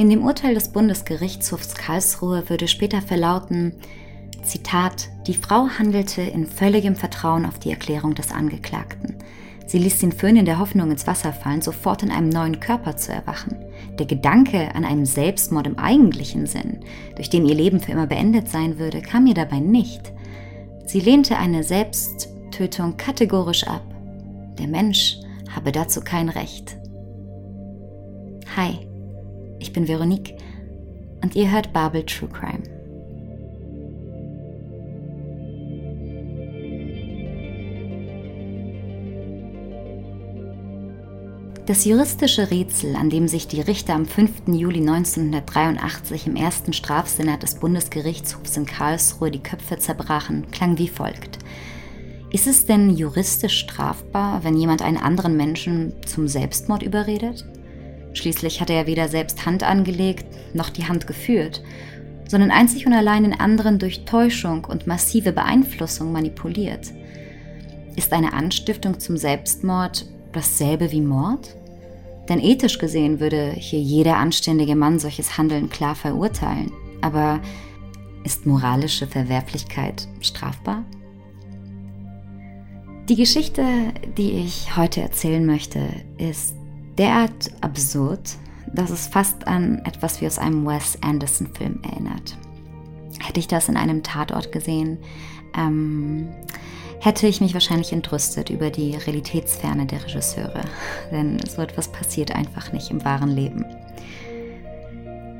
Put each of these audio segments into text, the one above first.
In dem Urteil des Bundesgerichtshofs Karlsruhe würde später verlauten, Zitat, die Frau handelte in völligem Vertrauen auf die Erklärung des Angeklagten. Sie ließ den Föhn in der Hoffnung ins Wasser fallen, sofort in einem neuen Körper zu erwachen. Der Gedanke an einen Selbstmord im eigentlichen Sinn, durch den ihr Leben für immer beendet sein würde, kam ihr dabei nicht. Sie lehnte eine Selbsttötung kategorisch ab. Der Mensch habe dazu kein Recht. Hi, ich bin Veronique und ihr hört Babel True Crime. Das juristische Rätsel, an dem sich die Richter am 5. Juli 1983 im ersten Strafsenat des Bundesgerichtshofs in Karlsruhe die Köpfe zerbrachen, klang wie folgt. Ist es denn juristisch strafbar, wenn jemand einen anderen Menschen zum Selbstmord überredet? Schließlich hat er weder selbst Hand angelegt noch die Hand geführt, sondern einzig und allein den anderen durch Täuschung und massive Beeinflussung manipuliert. Ist eine Anstiftung zum Selbstmord dasselbe wie Mord? Denn ethisch gesehen würde hier jeder anständige Mann solches Handeln klar verurteilen. Aber ist moralische Verwerflichkeit strafbar? Die Geschichte, die ich heute erzählen möchte, ist derart absurd, dass es fast an etwas wie aus einem Wes Anderson-Film erinnert. Hätte ich das in einem Tatort gesehen, ähm, hätte ich mich wahrscheinlich entrüstet über die Realitätsferne der Regisseure. Denn so etwas passiert einfach nicht im wahren Leben.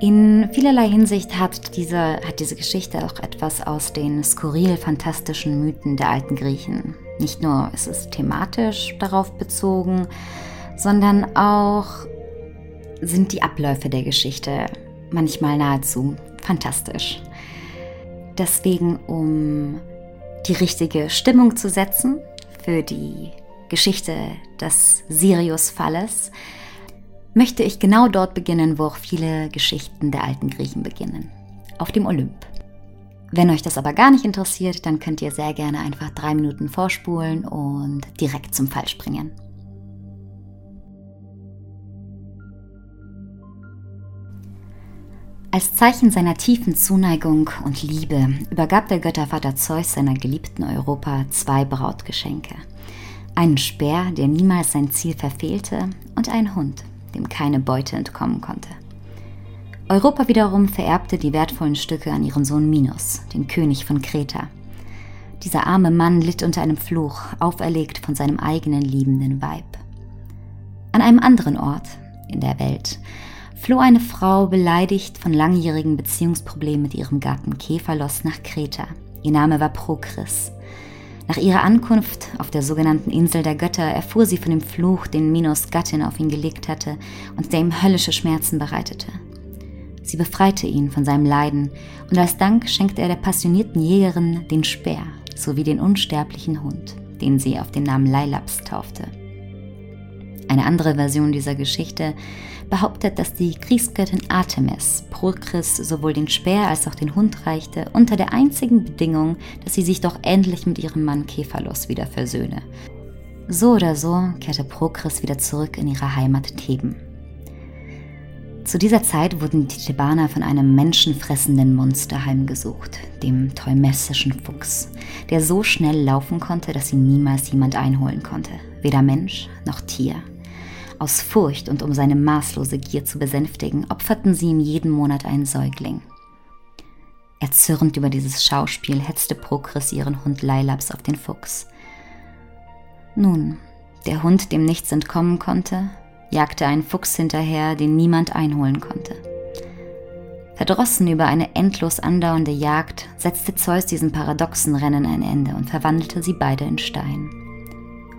In vielerlei Hinsicht hat diese, hat diese Geschichte auch etwas aus den skurril fantastischen Mythen der alten Griechen. Nicht nur ist es thematisch darauf bezogen, sondern auch sind die Abläufe der Geschichte manchmal nahezu fantastisch. Deswegen, um die richtige Stimmung zu setzen für die Geschichte des Sirius-Falles, möchte ich genau dort beginnen, wo auch viele Geschichten der alten Griechen beginnen, auf dem Olymp. Wenn euch das aber gar nicht interessiert, dann könnt ihr sehr gerne einfach drei Minuten vorspulen und direkt zum Fall springen. Als Zeichen seiner tiefen Zuneigung und Liebe übergab der Göttervater Zeus seiner geliebten Europa zwei Brautgeschenke. Einen Speer, der niemals sein Ziel verfehlte, und einen Hund, dem keine Beute entkommen konnte. Europa wiederum vererbte die wertvollen Stücke an ihren Sohn Minos, den König von Kreta. Dieser arme Mann litt unter einem Fluch, auferlegt von seinem eigenen liebenden Weib. An einem anderen Ort in der Welt floh eine Frau beleidigt von langjährigen Beziehungsproblemen mit ihrem Gatten Kephalos nach Kreta. Ihr Name war Prokris. Nach ihrer Ankunft auf der sogenannten Insel der Götter erfuhr sie von dem Fluch, den Minos Gattin auf ihn gelegt hatte und der ihm höllische Schmerzen bereitete. Sie befreite ihn von seinem Leiden und als Dank schenkte er der passionierten Jägerin den Speer sowie den unsterblichen Hund, den sie auf den Namen Leilaps taufte. Eine andere Version dieser Geschichte behauptet, dass die Kriegsgöttin Artemis Prokris sowohl den Speer als auch den Hund reichte, unter der einzigen Bedingung, dass sie sich doch endlich mit ihrem Mann Kephalos wieder versöhne. So oder so kehrte Prokris wieder zurück in ihre Heimat Theben. Zu dieser Zeit wurden die Thebaner von einem menschenfressenden Monster heimgesucht, dem teumessischen Fuchs, der so schnell laufen konnte, dass ihn niemals jemand einholen konnte, weder Mensch noch Tier. Aus Furcht und um seine maßlose Gier zu besänftigen, opferten sie ihm jeden Monat einen Säugling. Erzürnt über dieses Schauspiel hetzte Prokris ihren Hund Leilaps auf den Fuchs. Nun, der Hund, dem nichts entkommen konnte, jagte einen Fuchs hinterher, den niemand einholen konnte. Verdrossen über eine endlos andauernde Jagd setzte Zeus diesem paradoxen Rennen ein Ende und verwandelte sie beide in Stein.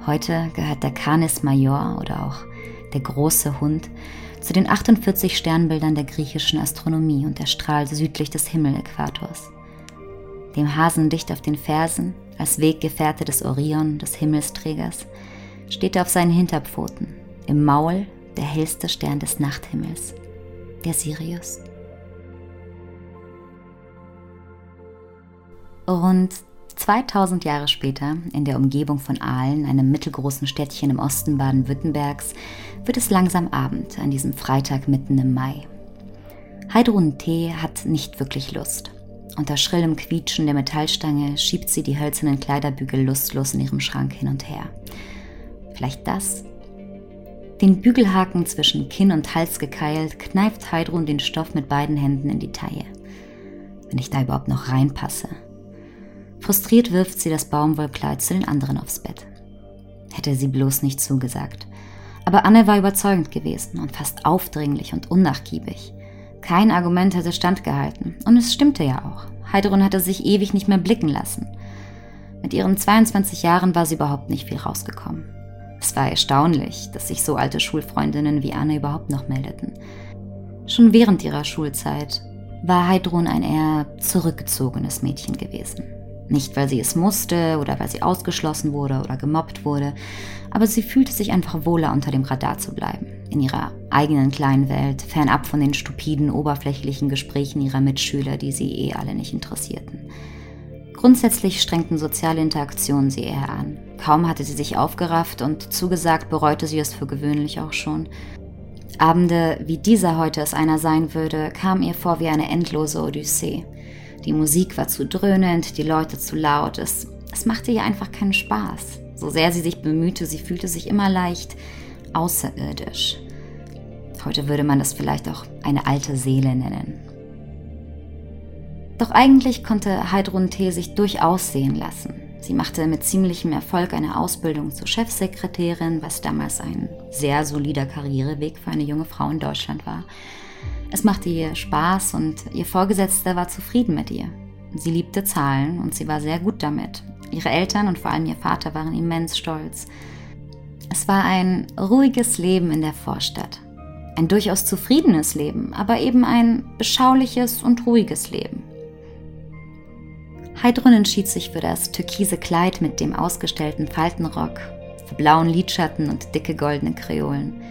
Heute gehört der Canis Major oder auch der große Hund, zu den 48 Sternbildern der griechischen Astronomie und der Strahl südlich des Himmeläquators. Dem Hasen dicht auf den Fersen, als Weggefährte des Orion, des Himmelsträgers, steht er auf seinen Hinterpfoten, im Maul der hellste Stern des Nachthimmels, der Sirius. Rund 2000 Jahre später, in der Umgebung von Aalen, einem mittelgroßen Städtchen im Osten Baden-Württembergs, wird es langsam Abend an diesem Freitag mitten im Mai. Heidrun T. hat nicht wirklich Lust. Unter schrillem Quietschen der Metallstange schiebt sie die hölzernen Kleiderbügel lustlos in ihrem Schrank hin und her. Vielleicht das? Den Bügelhaken zwischen Kinn und Hals gekeilt, kneift Heidrun den Stoff mit beiden Händen in die Taille. Wenn ich da überhaupt noch reinpasse. Frustriert wirft sie das Baumwollkleid zu den anderen aufs Bett. Hätte sie bloß nicht zugesagt. Aber Anne war überzeugend gewesen und fast aufdringlich und unnachgiebig. Kein Argument hätte standgehalten. Und es stimmte ja auch. Heidrun hatte sich ewig nicht mehr blicken lassen. Mit ihren 22 Jahren war sie überhaupt nicht viel rausgekommen. Es war erstaunlich, dass sich so alte Schulfreundinnen wie Anne überhaupt noch meldeten. Schon während ihrer Schulzeit war Heidrun ein eher zurückgezogenes Mädchen gewesen. Nicht, weil sie es musste oder weil sie ausgeschlossen wurde oder gemobbt wurde, aber sie fühlte sich einfach wohler unter dem Radar zu bleiben, in ihrer eigenen kleinen Welt, fernab von den stupiden, oberflächlichen Gesprächen ihrer Mitschüler, die sie eh alle nicht interessierten. Grundsätzlich strengten soziale Interaktionen sie eher an. Kaum hatte sie sich aufgerafft und zugesagt, bereute sie es für gewöhnlich auch schon. Abende, wie dieser heute es einer sein würde, kamen ihr vor wie eine endlose Odyssee. Die Musik war zu dröhnend, die Leute zu laut. Es, es machte ihr einfach keinen Spaß. So sehr sie sich bemühte, sie fühlte sich immer leicht außerirdisch. Heute würde man das vielleicht auch eine alte Seele nennen. Doch eigentlich konnte Heidrun T. sich durchaus sehen lassen. Sie machte mit ziemlichem Erfolg eine Ausbildung zur Chefsekretärin, was damals ein sehr solider Karriereweg für eine junge Frau in Deutschland war. Es machte ihr Spaß und ihr Vorgesetzter war zufrieden mit ihr. Sie liebte Zahlen und sie war sehr gut damit. Ihre Eltern und vor allem ihr Vater waren immens stolz. Es war ein ruhiges Leben in der Vorstadt. Ein durchaus zufriedenes Leben, aber eben ein beschauliches und ruhiges Leben. Heidrun entschied sich für das türkise Kleid mit dem ausgestellten Faltenrock, für blauen Lidschatten und dicke goldene Kreolen.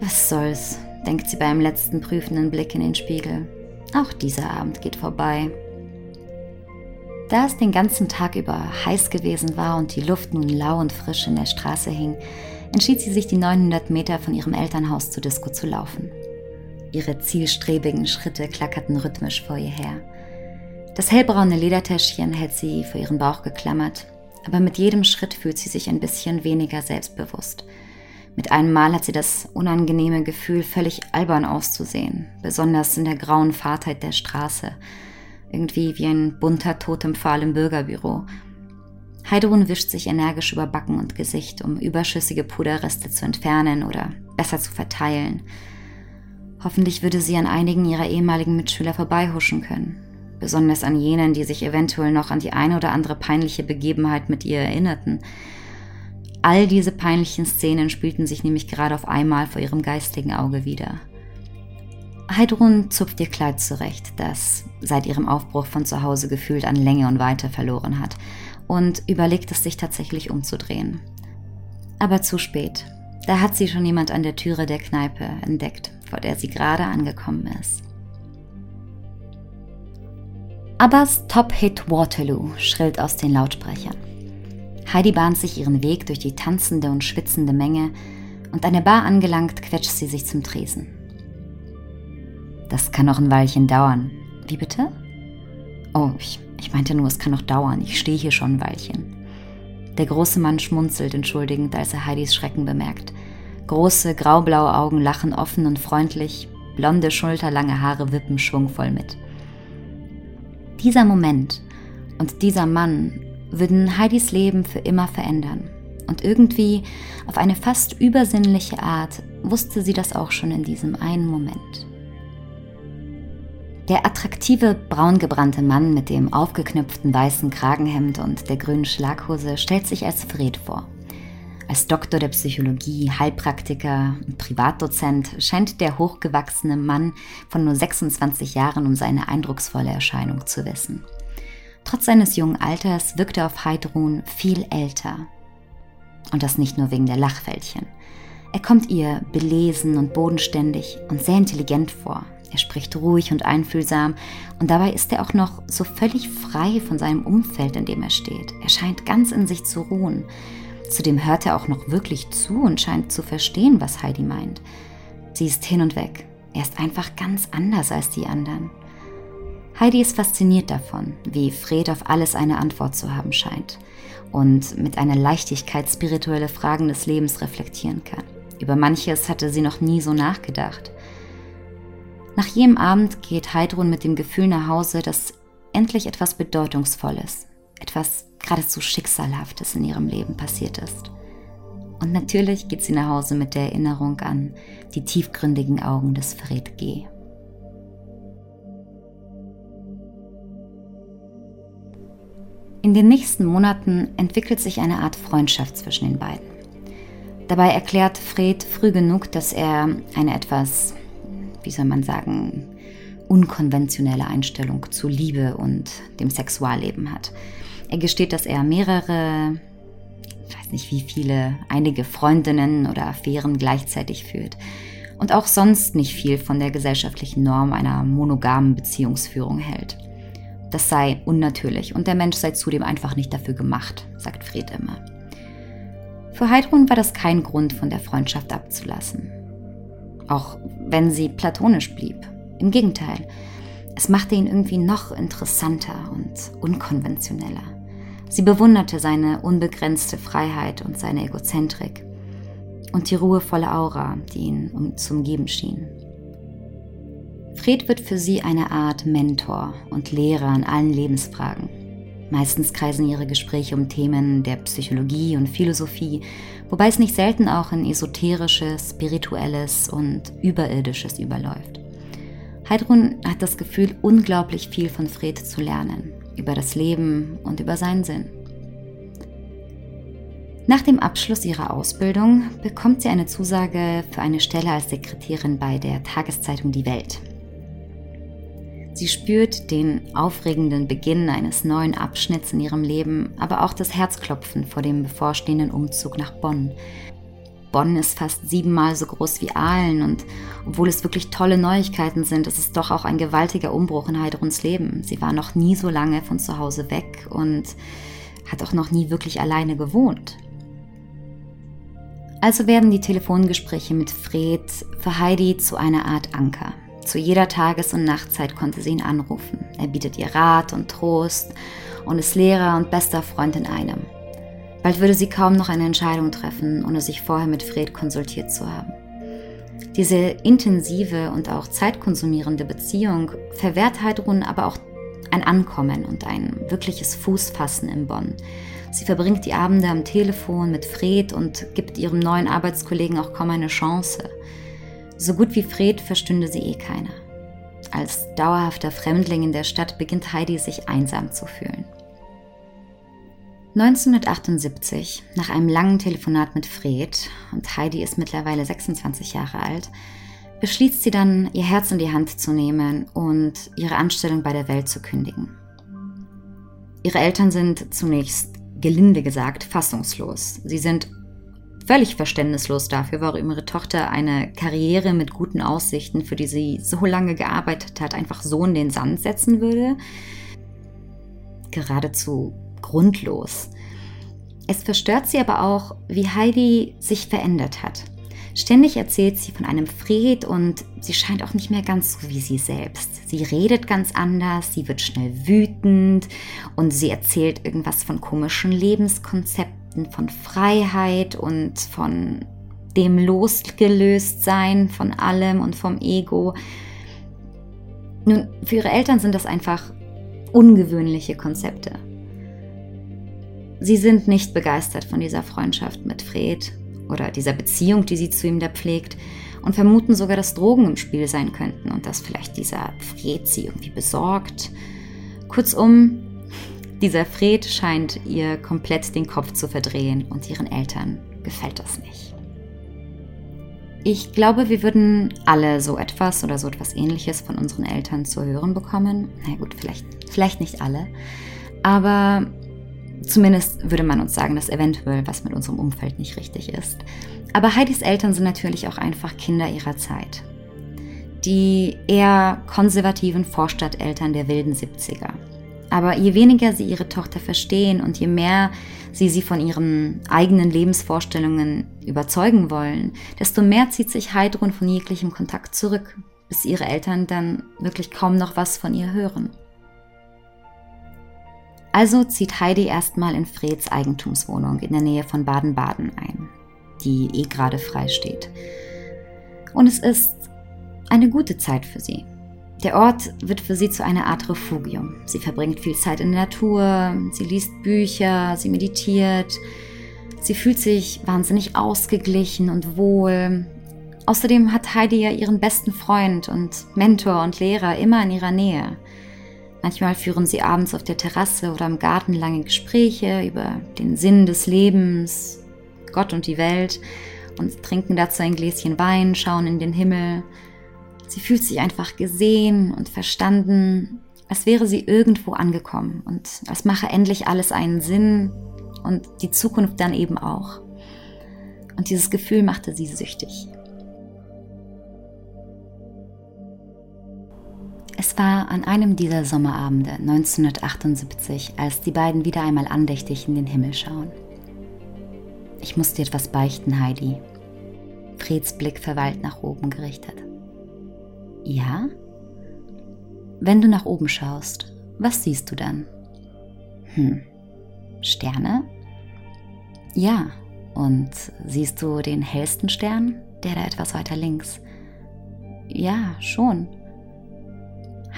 Was soll's, denkt sie beim letzten prüfenden Blick in den Spiegel. Auch dieser Abend geht vorbei. Da es den ganzen Tag über heiß gewesen war und die Luft nun lau und frisch in der Straße hing, entschied sie sich, die 900 Meter von ihrem Elternhaus zur Disco zu laufen. Ihre zielstrebigen Schritte klackerten rhythmisch vor ihr her. Das hellbraune Ledertäschchen hält sie vor ihren Bauch geklammert, aber mit jedem Schritt fühlt sie sich ein bisschen weniger selbstbewusst – mit einem Mal hat sie das unangenehme Gefühl, völlig albern auszusehen, besonders in der grauen Fahrtheit der Straße. Irgendwie wie ein bunter Totempfahl im Bürgerbüro. Heidrun wischt sich energisch über Backen und Gesicht, um überschüssige Puderreste zu entfernen oder besser zu verteilen. Hoffentlich würde sie an einigen ihrer ehemaligen Mitschüler vorbeihuschen können. Besonders an jenen, die sich eventuell noch an die eine oder andere peinliche Begebenheit mit ihr erinnerten. All diese peinlichen Szenen spielten sich nämlich gerade auf einmal vor ihrem geistigen Auge wieder. Heidrun zupft ihr Kleid zurecht, das seit ihrem Aufbruch von zu Hause gefühlt an Länge und Weite verloren hat, und überlegt es sich tatsächlich umzudrehen. Aber zu spät. Da hat sie schon jemand an der Türe der Kneipe entdeckt, vor der sie gerade angekommen ist. Abbas Top-Hit Waterloo schrillt aus den Lautsprechern. Heidi bahnt sich ihren Weg durch die tanzende und schwitzende Menge und an der Bar angelangt, quetscht sie sich zum Tresen. Das kann noch ein Weilchen dauern. Wie bitte? Oh, ich, ich meinte nur, es kann noch dauern. Ich stehe hier schon ein Weilchen. Der große Mann schmunzelt entschuldigend, als er Heidis Schrecken bemerkt. Große, graublaue Augen lachen offen und freundlich, blonde, schulterlange Haare wippen schwungvoll mit. Dieser Moment und dieser Mann würden Heidis Leben für immer verändern. Und irgendwie, auf eine fast übersinnliche Art, wusste sie das auch schon in diesem einen Moment. Der attraktive, braungebrannte Mann mit dem aufgeknüpften weißen Kragenhemd und der grünen Schlaghose stellt sich als Fred vor. Als Doktor der Psychologie, Heilpraktiker und Privatdozent scheint der hochgewachsene Mann von nur 26 Jahren um seine eindrucksvolle Erscheinung zu wissen. Trotz seines jungen Alters wirkt er auf Heidrun viel älter. Und das nicht nur wegen der Lachfältchen. Er kommt ihr belesen und bodenständig und sehr intelligent vor. Er spricht ruhig und einfühlsam und dabei ist er auch noch so völlig frei von seinem Umfeld, in dem er steht. Er scheint ganz in sich zu ruhen. Zudem hört er auch noch wirklich zu und scheint zu verstehen, was Heidi meint. Sie ist hin und weg, Er ist einfach ganz anders als die anderen. Heidi ist fasziniert davon, wie Fred auf alles eine Antwort zu haben scheint und mit einer Leichtigkeit spirituelle Fragen des Lebens reflektieren kann. Über manches hatte sie noch nie so nachgedacht. Nach jedem Abend geht Heidrun mit dem Gefühl nach Hause, dass endlich etwas Bedeutungsvolles, etwas geradezu Schicksalhaftes in ihrem Leben passiert ist. Und natürlich geht sie nach Hause mit der Erinnerung an die tiefgründigen Augen des Fred G. In den nächsten Monaten entwickelt sich eine Art Freundschaft zwischen den beiden. Dabei erklärt Fred früh genug, dass er eine etwas, wie soll man sagen, unkonventionelle Einstellung zu Liebe und dem Sexualleben hat. Er gesteht, dass er mehrere, ich weiß nicht wie viele, einige Freundinnen oder Affären gleichzeitig führt und auch sonst nicht viel von der gesellschaftlichen Norm einer monogamen Beziehungsführung hält. Das sei unnatürlich und der Mensch sei zudem einfach nicht dafür gemacht, sagt Fred immer. Für Heidrun war das kein Grund, von der Freundschaft abzulassen. Auch wenn sie platonisch blieb. Im Gegenteil, es machte ihn irgendwie noch interessanter und unkonventioneller. Sie bewunderte seine unbegrenzte Freiheit und seine Egozentrik und die ruhevolle Aura, die ihn zu umgeben schien. Fred wird für sie eine Art Mentor und Lehrer in allen Lebensfragen. Meistens kreisen ihre Gespräche um Themen der Psychologie und Philosophie, wobei es nicht selten auch in Esoterisches, Spirituelles und Überirdisches überläuft. Heidrun hat das Gefühl, unglaublich viel von Fred zu lernen, über das Leben und über seinen Sinn. Nach dem Abschluss ihrer Ausbildung bekommt sie eine Zusage für eine Stelle als Sekretärin bei der Tageszeitung Die Welt, Sie spürt den aufregenden Beginn eines neuen Abschnitts in ihrem Leben, aber auch das Herzklopfen vor dem bevorstehenden Umzug nach Bonn. Bonn ist fast siebenmal so groß wie Aalen und obwohl es wirklich tolle Neuigkeiten sind, ist es doch auch ein gewaltiger Umbruch in Heidruns Leben. Sie war noch nie so lange von zu Hause weg und hat auch noch nie wirklich alleine gewohnt. Also werden die Telefongespräche mit Fred für Heidi zu einer Art Anker. Zu jeder Tages- und Nachtzeit konnte sie ihn anrufen. Er bietet ihr Rat und Trost und ist Lehrer und bester Freund in einem. Bald würde sie kaum noch eine Entscheidung treffen, ohne sich vorher mit Fred konsultiert zu haben. Diese intensive und auch zeitkonsumierende Beziehung verwehrt Heidrun aber auch ein Ankommen und ein wirkliches Fußfassen in Bonn. Sie verbringt die Abende am Telefon mit Fred und gibt ihrem neuen Arbeitskollegen auch kaum eine Chance. So gut wie Fred verstünde sie eh keiner. Als dauerhafter Fremdling in der Stadt beginnt Heidi sich einsam zu fühlen. 1978, nach einem langen Telefonat mit Fred, und Heidi ist mittlerweile 26 Jahre alt, beschließt sie dann, ihr Herz in die Hand zu nehmen und ihre Anstellung bei der Welt zu kündigen. Ihre Eltern sind zunächst, gelinde gesagt, fassungslos. Sie sind völlig verständnislos dafür, warum ihre Tochter eine Karriere mit guten Aussichten, für die sie so lange gearbeitet hat, einfach so in den Sand setzen würde. Geradezu grundlos. Es verstört sie aber auch, wie Heidi sich verändert hat. Ständig erzählt sie von einem Fred und sie scheint auch nicht mehr ganz so wie sie selbst. Sie redet ganz anders, sie wird schnell wütend und sie erzählt irgendwas von komischen Lebenskonzepten Konzepten von Freiheit und von dem Losgelöstsein von allem und vom Ego. Nun, für ihre Eltern sind das einfach ungewöhnliche Konzepte. Sie sind nicht begeistert von dieser Freundschaft mit Fred oder dieser Beziehung, die sie zu ihm da pflegt und vermuten sogar, dass Drogen im Spiel sein könnten und dass vielleicht dieser Fred sie irgendwie besorgt. Kurzum, dieser Fred scheint ihr komplett den Kopf zu verdrehen und ihren Eltern gefällt das nicht. Ich glaube, wir würden alle so etwas oder so etwas ähnliches von unseren Eltern zu hören bekommen. Na gut, vielleicht, vielleicht nicht alle. Aber zumindest würde man uns sagen, dass eventuell was mit unserem Umfeld nicht richtig ist. Aber Heidis Eltern sind natürlich auch einfach Kinder ihrer Zeit. Die eher konservativen Vorstadteltern der wilden 70er. Aber je weniger sie ihre Tochter verstehen und je mehr sie sie von ihren eigenen Lebensvorstellungen überzeugen wollen, desto mehr zieht sich Heidrun von jeglichem Kontakt zurück, bis ihre Eltern dann wirklich kaum noch was von ihr hören. Also zieht Heidi erstmal in Freds Eigentumswohnung in der Nähe von Baden-Baden ein, die eh gerade frei steht. Und es ist eine gute Zeit für sie. Der Ort wird für sie zu einer Art Refugium. Sie verbringt viel Zeit in der Natur, sie liest Bücher, sie meditiert, sie fühlt sich wahnsinnig ausgeglichen und wohl. Außerdem hat Heidi ja ihren besten Freund und Mentor und Lehrer immer in ihrer Nähe. Manchmal führen sie abends auf der Terrasse oder im Garten lange Gespräche über den Sinn des Lebens, Gott und die Welt und trinken dazu ein Gläschen Wein, schauen in den Himmel. Sie fühlt sich einfach gesehen und verstanden, als wäre sie irgendwo angekommen und als mache endlich alles einen Sinn und die Zukunft dann eben auch. Und dieses Gefühl machte sie süchtig. Es war an einem dieser Sommerabende 1978, als die beiden wieder einmal andächtig in den Himmel schauen. Ich muss dir etwas beichten, Heidi. Freds Blick verweilt nach oben gerichtet. Ja? Wenn du nach oben schaust, was siehst du dann? Hm. Sterne? Ja. Und siehst du den hellsten Stern? Der da etwas weiter links. Ja, schon.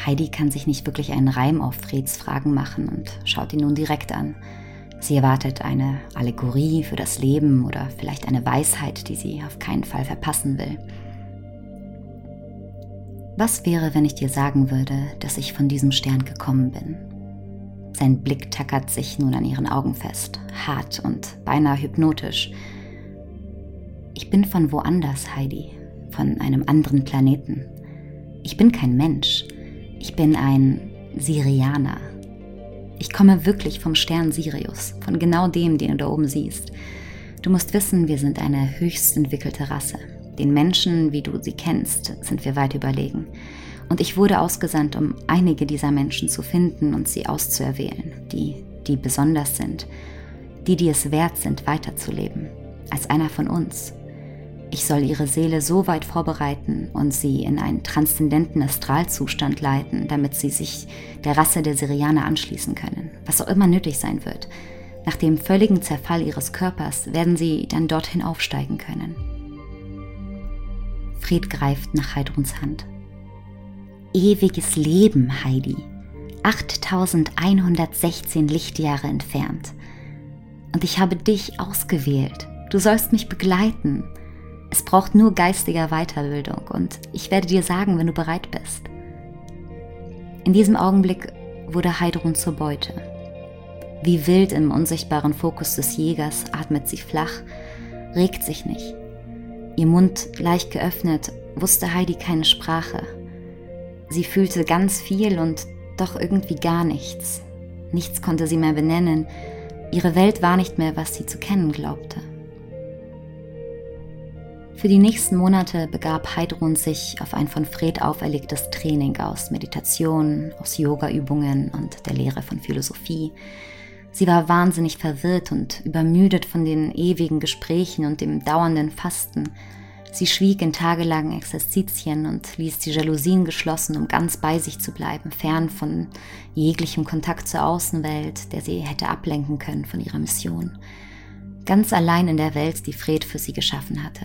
Heidi kann sich nicht wirklich einen Reim auf Freds Fragen machen und schaut ihn nun direkt an. Sie erwartet eine Allegorie für das Leben oder vielleicht eine Weisheit, die sie auf keinen Fall verpassen will. Was wäre, wenn ich dir sagen würde, dass ich von diesem Stern gekommen bin? Sein Blick tackert sich nun an ihren Augen fest, hart und beinahe hypnotisch. Ich bin von woanders, Heidi, von einem anderen Planeten. Ich bin kein Mensch. Ich bin ein Sirianer. Ich komme wirklich vom Stern Sirius, von genau dem, den du da oben siehst. Du musst wissen, wir sind eine höchst entwickelte Rasse. Den Menschen, wie du sie kennst, sind wir weit überlegen. Und ich wurde ausgesandt, um einige dieser Menschen zu finden und sie auszuerwählen, die, die besonders sind, die, die es wert sind, weiterzuleben, als einer von uns, ich soll ihre Seele so weit vorbereiten und sie in einen transzendenten Astralzustand leiten, damit sie sich der Rasse der Syrianer anschließen können, was auch immer nötig sein wird. Nach dem völligen Zerfall ihres Körpers werden sie dann dorthin aufsteigen können. Fred greift nach Heidruns Hand. Ewiges Leben, Heidi. 8116 Lichtjahre entfernt. Und ich habe dich ausgewählt. Du sollst mich begleiten es braucht nur geistige Weiterbildung und ich werde dir sagen, wenn du bereit bist. In diesem Augenblick wurde Heidrun zur Beute. Wie wild im unsichtbaren Fokus des Jägers atmet sie flach, regt sich nicht. Ihr Mund leicht geöffnet, wusste Heidi keine Sprache. Sie fühlte ganz viel und doch irgendwie gar nichts. Nichts konnte sie mehr benennen. Ihre Welt war nicht mehr, was sie zu kennen glaubte. Für die nächsten Monate begab Heidrun sich auf ein von Fred auferlegtes Training aus Meditation, aus Yoga-Übungen und der Lehre von Philosophie. Sie war wahnsinnig verwirrt und übermüdet von den ewigen Gesprächen und dem dauernden Fasten. Sie schwieg in tagelangen Exerzitien und ließ die Jalousien geschlossen, um ganz bei sich zu bleiben, fern von jeglichem Kontakt zur Außenwelt, der sie hätte ablenken können von ihrer Mission. Ganz allein in der Welt, die Fred für sie geschaffen hatte.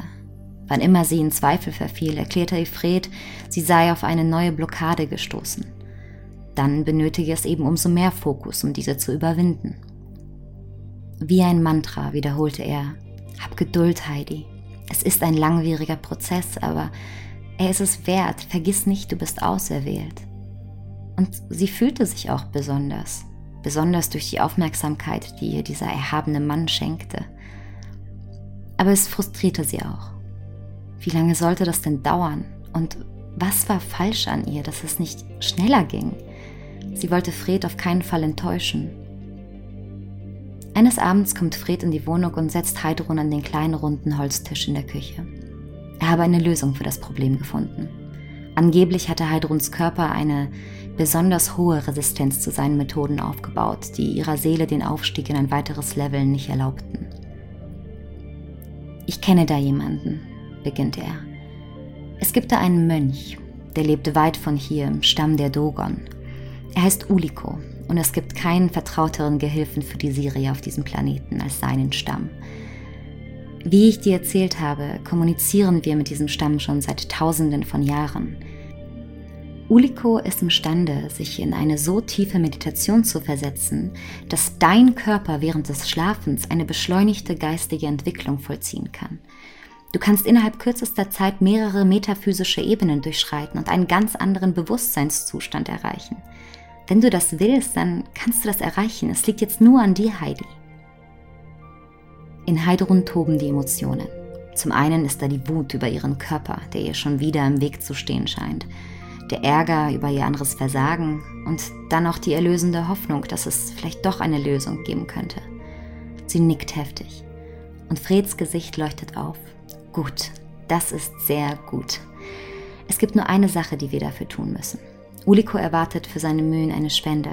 Wann immer sie in Zweifel verfiel, erklärte Ifred, sie sei auf eine neue Blockade gestoßen. Dann benötige es eben umso mehr Fokus, um diese zu überwinden. Wie ein Mantra wiederholte er, Hab Geduld, Heidi. Es ist ein langwieriger Prozess, aber er ist es wert. Vergiss nicht, du bist auserwählt. Und sie fühlte sich auch besonders, besonders durch die Aufmerksamkeit, die ihr dieser erhabene Mann schenkte. Aber es frustrierte sie auch. Wie lange sollte das denn dauern? Und was war falsch an ihr, dass es nicht schneller ging? Sie wollte Fred auf keinen Fall enttäuschen. Eines Abends kommt Fred in die Wohnung und setzt Heidrun an den kleinen runden Holztisch in der Küche. Er habe eine Lösung für das Problem gefunden. Angeblich hatte Heidruns Körper eine besonders hohe Resistenz zu seinen Methoden aufgebaut, die ihrer Seele den Aufstieg in ein weiteres Level nicht erlaubten. Ich kenne da jemanden, beginnt er. Es gibt da einen Mönch, der lebte weit von hier im Stamm der Dogon. Er heißt Uliko und es gibt keinen vertrauteren Gehilfen für die Sirie auf diesem Planeten als seinen Stamm. Wie ich dir erzählt habe, kommunizieren wir mit diesem Stamm schon seit Tausenden von Jahren. Uliko ist imstande, sich in eine so tiefe Meditation zu versetzen, dass dein Körper während des Schlafens eine beschleunigte geistige Entwicklung vollziehen kann. Du kannst innerhalb kürzester Zeit mehrere metaphysische Ebenen durchschreiten und einen ganz anderen Bewusstseinszustand erreichen. Wenn du das willst, dann kannst du das erreichen. Es liegt jetzt nur an dir, Heidi. In Heidrun toben die Emotionen. Zum einen ist da die Wut über ihren Körper, der ihr schon wieder im Weg zu stehen scheint, der Ärger über ihr anderes Versagen und dann auch die erlösende Hoffnung, dass es vielleicht doch eine Lösung geben könnte. Sie nickt heftig und Freds Gesicht leuchtet auf. Gut, das ist sehr gut. Es gibt nur eine Sache, die wir dafür tun müssen. Uliko erwartet für seine Mühen eine Spende,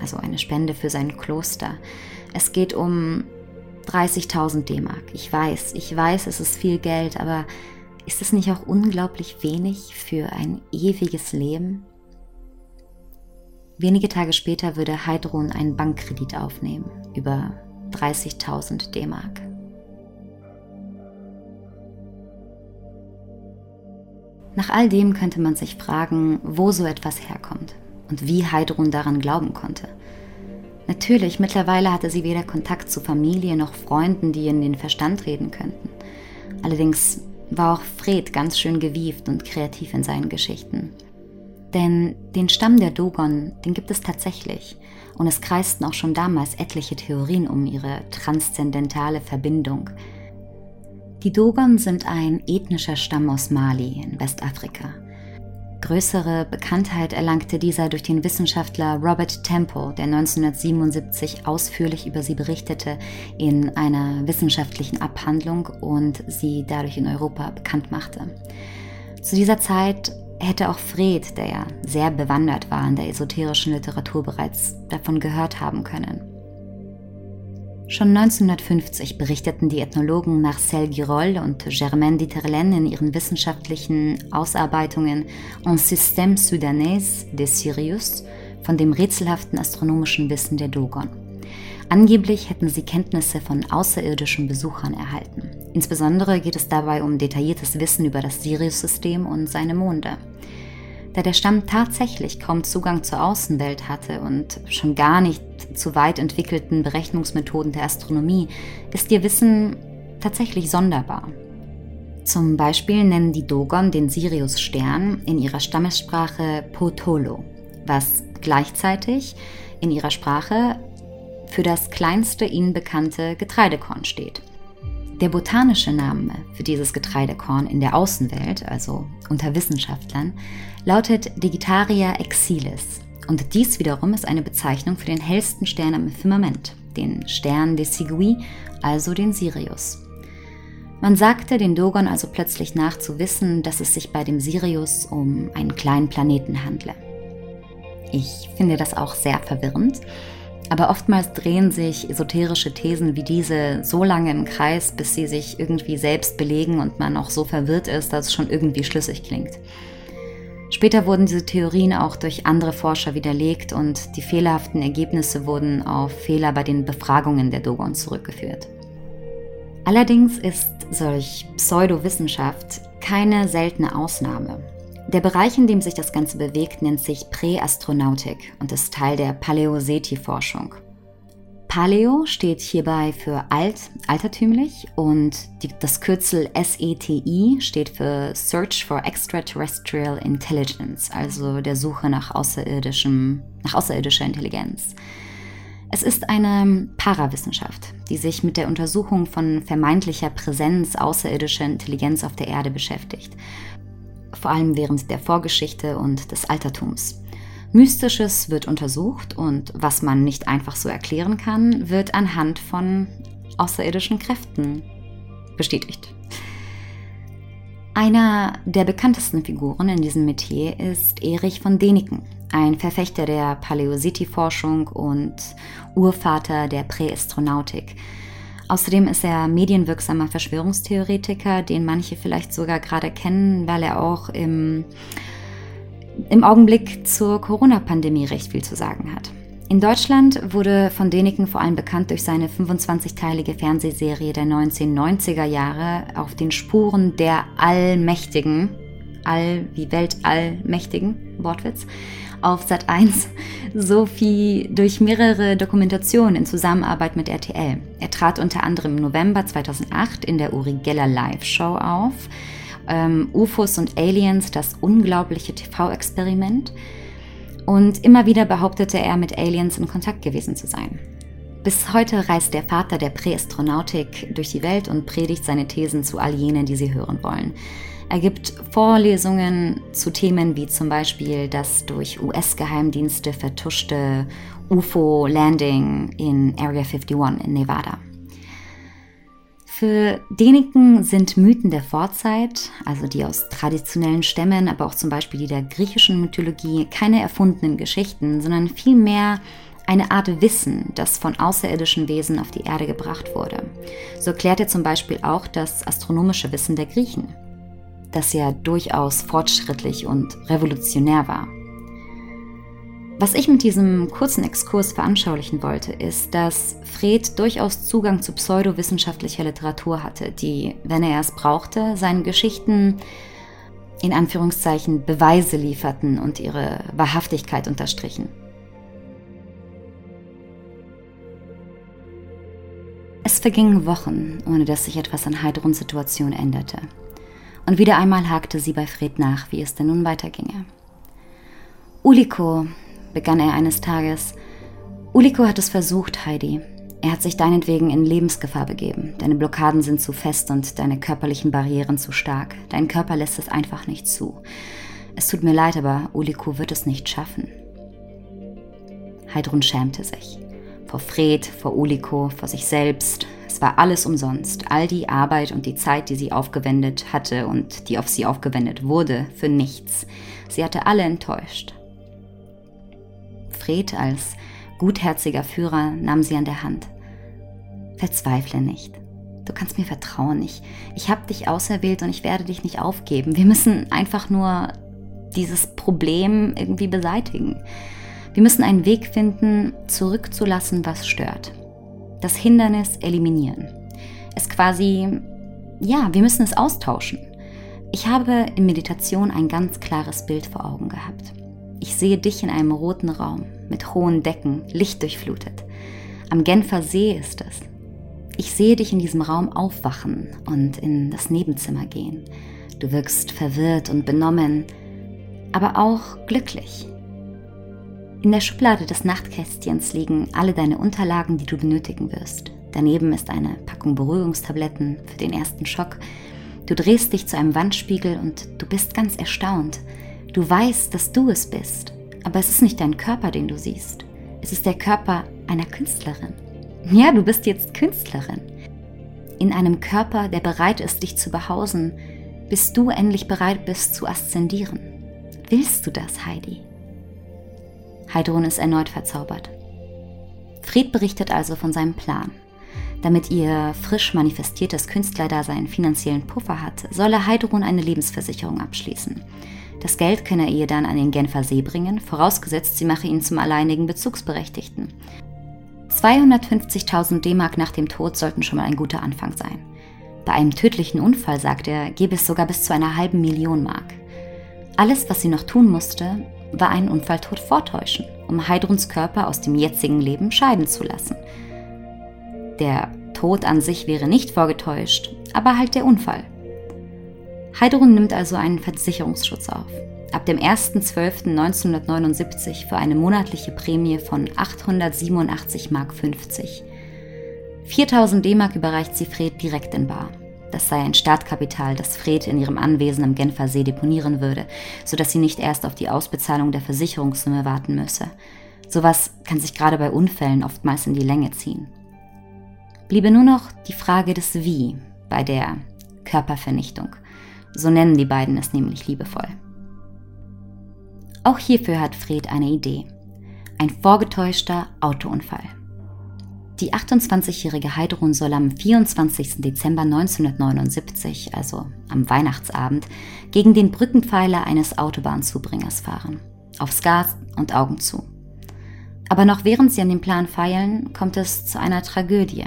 also eine Spende für sein Kloster. Es geht um 30.000 D-Mark. Ich weiß, ich weiß, es ist viel Geld, aber ist es nicht auch unglaublich wenig für ein ewiges Leben? Wenige Tage später würde Heidrun einen Bankkredit aufnehmen über 30.000 D-Mark. Nach all dem könnte man sich fragen, wo so etwas herkommt und wie Heidrun daran glauben konnte. Natürlich, mittlerweile hatte sie weder Kontakt zu Familie noch Freunden, die in den Verstand reden könnten. Allerdings war auch Fred ganz schön gewieft und kreativ in seinen Geschichten. Denn den Stamm der Dogon, den gibt es tatsächlich. Und es kreisten auch schon damals etliche Theorien um ihre transzendentale Verbindung. Die Dogon sind ein ethnischer Stamm aus Mali in Westafrika. Größere Bekanntheit erlangte dieser durch den Wissenschaftler Robert Temple, der 1977 ausführlich über sie berichtete in einer wissenschaftlichen Abhandlung und sie dadurch in Europa bekannt machte. Zu dieser Zeit hätte auch Fred, der ja sehr bewandert war in der esoterischen Literatur, bereits davon gehört haben können. Schon 1950 berichteten die Ethnologen Marcel Girol und Germaine Dieterlen in ihren wissenschaftlichen Ausarbeitungen Un système soudanais de Sirius von dem rätselhaften astronomischen Wissen der Dogon. Angeblich hätten sie Kenntnisse von außerirdischen Besuchern erhalten. Insbesondere geht es dabei um detailliertes Wissen über das Sirius-System und seine Monde. Da der Stamm tatsächlich kaum Zugang zur Außenwelt hatte und schon gar nicht zu weit entwickelten Berechnungsmethoden der Astronomie, ist ihr Wissen tatsächlich sonderbar. Zum Beispiel nennen die Dogon den Sirius-Stern in ihrer Stammessprache Potolo, was gleichzeitig in ihrer Sprache für das kleinste ihnen bekannte Getreidekorn steht. Der botanische Name für dieses Getreidekorn in der Außenwelt, also unter Wissenschaftlern, lautet Digitaria exilis. Und dies wiederum ist eine Bezeichnung für den hellsten Stern am Firmament, den Stern de Sigui, also den Sirius. Man sagte den Dogon also plötzlich nach zu wissen, dass es sich bei dem Sirius um einen kleinen Planeten handle. Ich finde das auch sehr verwirrend aber oftmals drehen sich esoterische Thesen wie diese so lange im Kreis, bis sie sich irgendwie selbst belegen und man auch so verwirrt ist, dass es schon irgendwie schlüssig klingt. Später wurden diese Theorien auch durch andere Forscher widerlegt und die fehlerhaften Ergebnisse wurden auf Fehler bei den Befragungen der Dogon zurückgeführt. Allerdings ist solch Pseudowissenschaft keine seltene Ausnahme. Der Bereich, in dem sich das Ganze bewegt, nennt sich Präastronautik und ist Teil der Paläoseti-Forschung. Paleo steht hierbei für alt, altertümlich und die, das Kürzel SETI steht für Search for Extraterrestrial Intelligence, also der Suche nach, außerirdischem, nach außerirdischer Intelligenz. Es ist eine Parawissenschaft, die sich mit der Untersuchung von vermeintlicher Präsenz außerirdischer Intelligenz auf der Erde beschäftigt vor allem während der Vorgeschichte und des Altertums. Mystisches wird untersucht und was man nicht einfach so erklären kann, wird anhand von außerirdischen Kräften bestätigt. Einer der bekanntesten Figuren in diesem Metier ist Erich von Däniken, ein Verfechter der Paläositi-Forschung und Urvater der Präastronautik, Außerdem ist er medienwirksamer Verschwörungstheoretiker, den manche vielleicht sogar gerade kennen, weil er auch im im Augenblick zur Corona-Pandemie recht viel zu sagen hat. In Deutschland wurde von Däniken vor allem bekannt durch seine 25-teilige Fernsehserie der 1990er Jahre auf den Spuren der Allmächtigen, All wie Weltallmächtigen, Wortwitz, auf Sat 1 sowie durch mehrere Dokumentationen in Zusammenarbeit mit RTL. Er trat unter anderem im November 2008 in der Uri Geller Live-Show auf, ähm, UFOs und Aliens, das unglaubliche TV-Experiment und immer wieder behauptete er, mit Aliens in Kontakt gewesen zu sein. Bis heute reist der Vater der Präastronautik durch die Welt und predigt seine Thesen zu all jenen, die sie hören wollen. Er gibt Vorlesungen zu Themen wie zum Beispiel das durch US-Geheimdienste vertuschte UFO-Landing in Area 51 in Nevada. Für Däniken sind Mythen der Vorzeit, also die aus traditionellen Stämmen, aber auch zum Beispiel die der griechischen Mythologie, keine erfundenen Geschichten, sondern vielmehr eine Art Wissen, das von außerirdischen Wesen auf die Erde gebracht wurde. So erklärt er zum Beispiel auch das astronomische Wissen der Griechen, das ja durchaus fortschrittlich und revolutionär war. Was ich mit diesem kurzen Exkurs veranschaulichen wollte, ist, dass Fred durchaus Zugang zu pseudowissenschaftlicher Literatur hatte, die, wenn er es brauchte, seinen Geschichten in Anführungszeichen Beweise lieferten und ihre Wahrhaftigkeit unterstrichen. Es vergingen Wochen, ohne dass sich etwas an Heidruns Situation änderte. Und wieder einmal hakte sie bei Fred nach, wie es denn nun weiterginge. Uliko, begann er eines Tages. Uliko hat es versucht, Heidi. Er hat sich deinetwegen in Lebensgefahr begeben. Deine Blockaden sind zu fest und deine körperlichen Barrieren zu stark. Dein Körper lässt es einfach nicht zu. Es tut mir leid, aber Uliko wird es nicht schaffen. Heidrun schämte sich. Vor Fred, vor Uliko, vor sich selbst. Es war alles umsonst. All die Arbeit und die Zeit, die sie aufgewendet hatte und die auf sie aufgewendet wurde, für nichts. Sie hatte alle enttäuscht. Fred als gutherziger Führer nahm sie an der Hand. Verzweifle nicht. Du kannst mir vertrauen. Ich, ich habe dich auserwählt und ich werde dich nicht aufgeben. Wir müssen einfach nur dieses Problem irgendwie beseitigen. Wir müssen einen Weg finden, zurückzulassen, was stört. Das Hindernis eliminieren. Es quasi, ja, wir müssen es austauschen. Ich habe in Meditation ein ganz klares Bild vor Augen gehabt. Ich sehe dich in einem roten Raum mit hohen Decken, lichtdurchflutet. Am Genfer See ist es. Ich sehe dich in diesem Raum aufwachen und in das Nebenzimmer gehen. Du wirkst verwirrt und benommen, aber auch glücklich. In der Schublade des Nachtkästchens liegen alle deine Unterlagen, die du benötigen wirst. Daneben ist eine Packung Beruhigungstabletten für den ersten Schock. Du drehst dich zu einem Wandspiegel und du bist ganz erstaunt. Du weißt, dass du es bist, aber es ist nicht dein Körper, den du siehst. Es ist der Körper einer Künstlerin. Ja, du bist jetzt Künstlerin. In einem Körper, der bereit ist, dich zu behausen, bis du endlich bereit bist zu aszendieren. Willst du das, Heidi? Heidrun ist erneut verzaubert. Fred berichtet also von seinem Plan. Damit ihr frisch manifestiertes Künstlerdasein finanziellen Puffer hat, solle Heidrun eine Lebensversicherung abschließen. Das Geld könne er ihr dann an den Genfer See bringen, vorausgesetzt, sie mache ihn zum alleinigen Bezugsberechtigten. 250.000 D-Mark nach dem Tod sollten schon mal ein guter Anfang sein. Bei einem tödlichen Unfall, sagt er, gebe es sogar bis zu einer halben Million Mark. Alles, was sie noch tun musste, war einen Unfalltod vortäuschen, um Heidruns Körper aus dem jetzigen Leben scheiden zu lassen. Der Tod an sich wäre nicht vorgetäuscht, aber halt der Unfall. Heidrun nimmt also einen Versicherungsschutz auf. Ab dem 1.12.1979 für eine monatliche Prämie von 887,50 Mark. 4000 D-Mark überreicht sie Fred direkt in Bar. Das sei ein Startkapital, das Fred in ihrem Anwesen am Genfer See deponieren würde, sodass sie nicht erst auf die Ausbezahlung der Versicherungssumme warten müsse. Sowas kann sich gerade bei Unfällen oftmals in die Länge ziehen. Bliebe nur noch die Frage des Wie bei der Körpervernichtung. So nennen die beiden es nämlich liebevoll. Auch hierfür hat Fred eine Idee. Ein vorgetäuschter Autounfall. Die 28-jährige Heidrun soll am 24. Dezember 1979, also am Weihnachtsabend, gegen den Brückenpfeiler eines Autobahnzubringers fahren. Aufs Gas und Augen zu. Aber noch während sie an dem Plan feilen, kommt es zu einer Tragödie.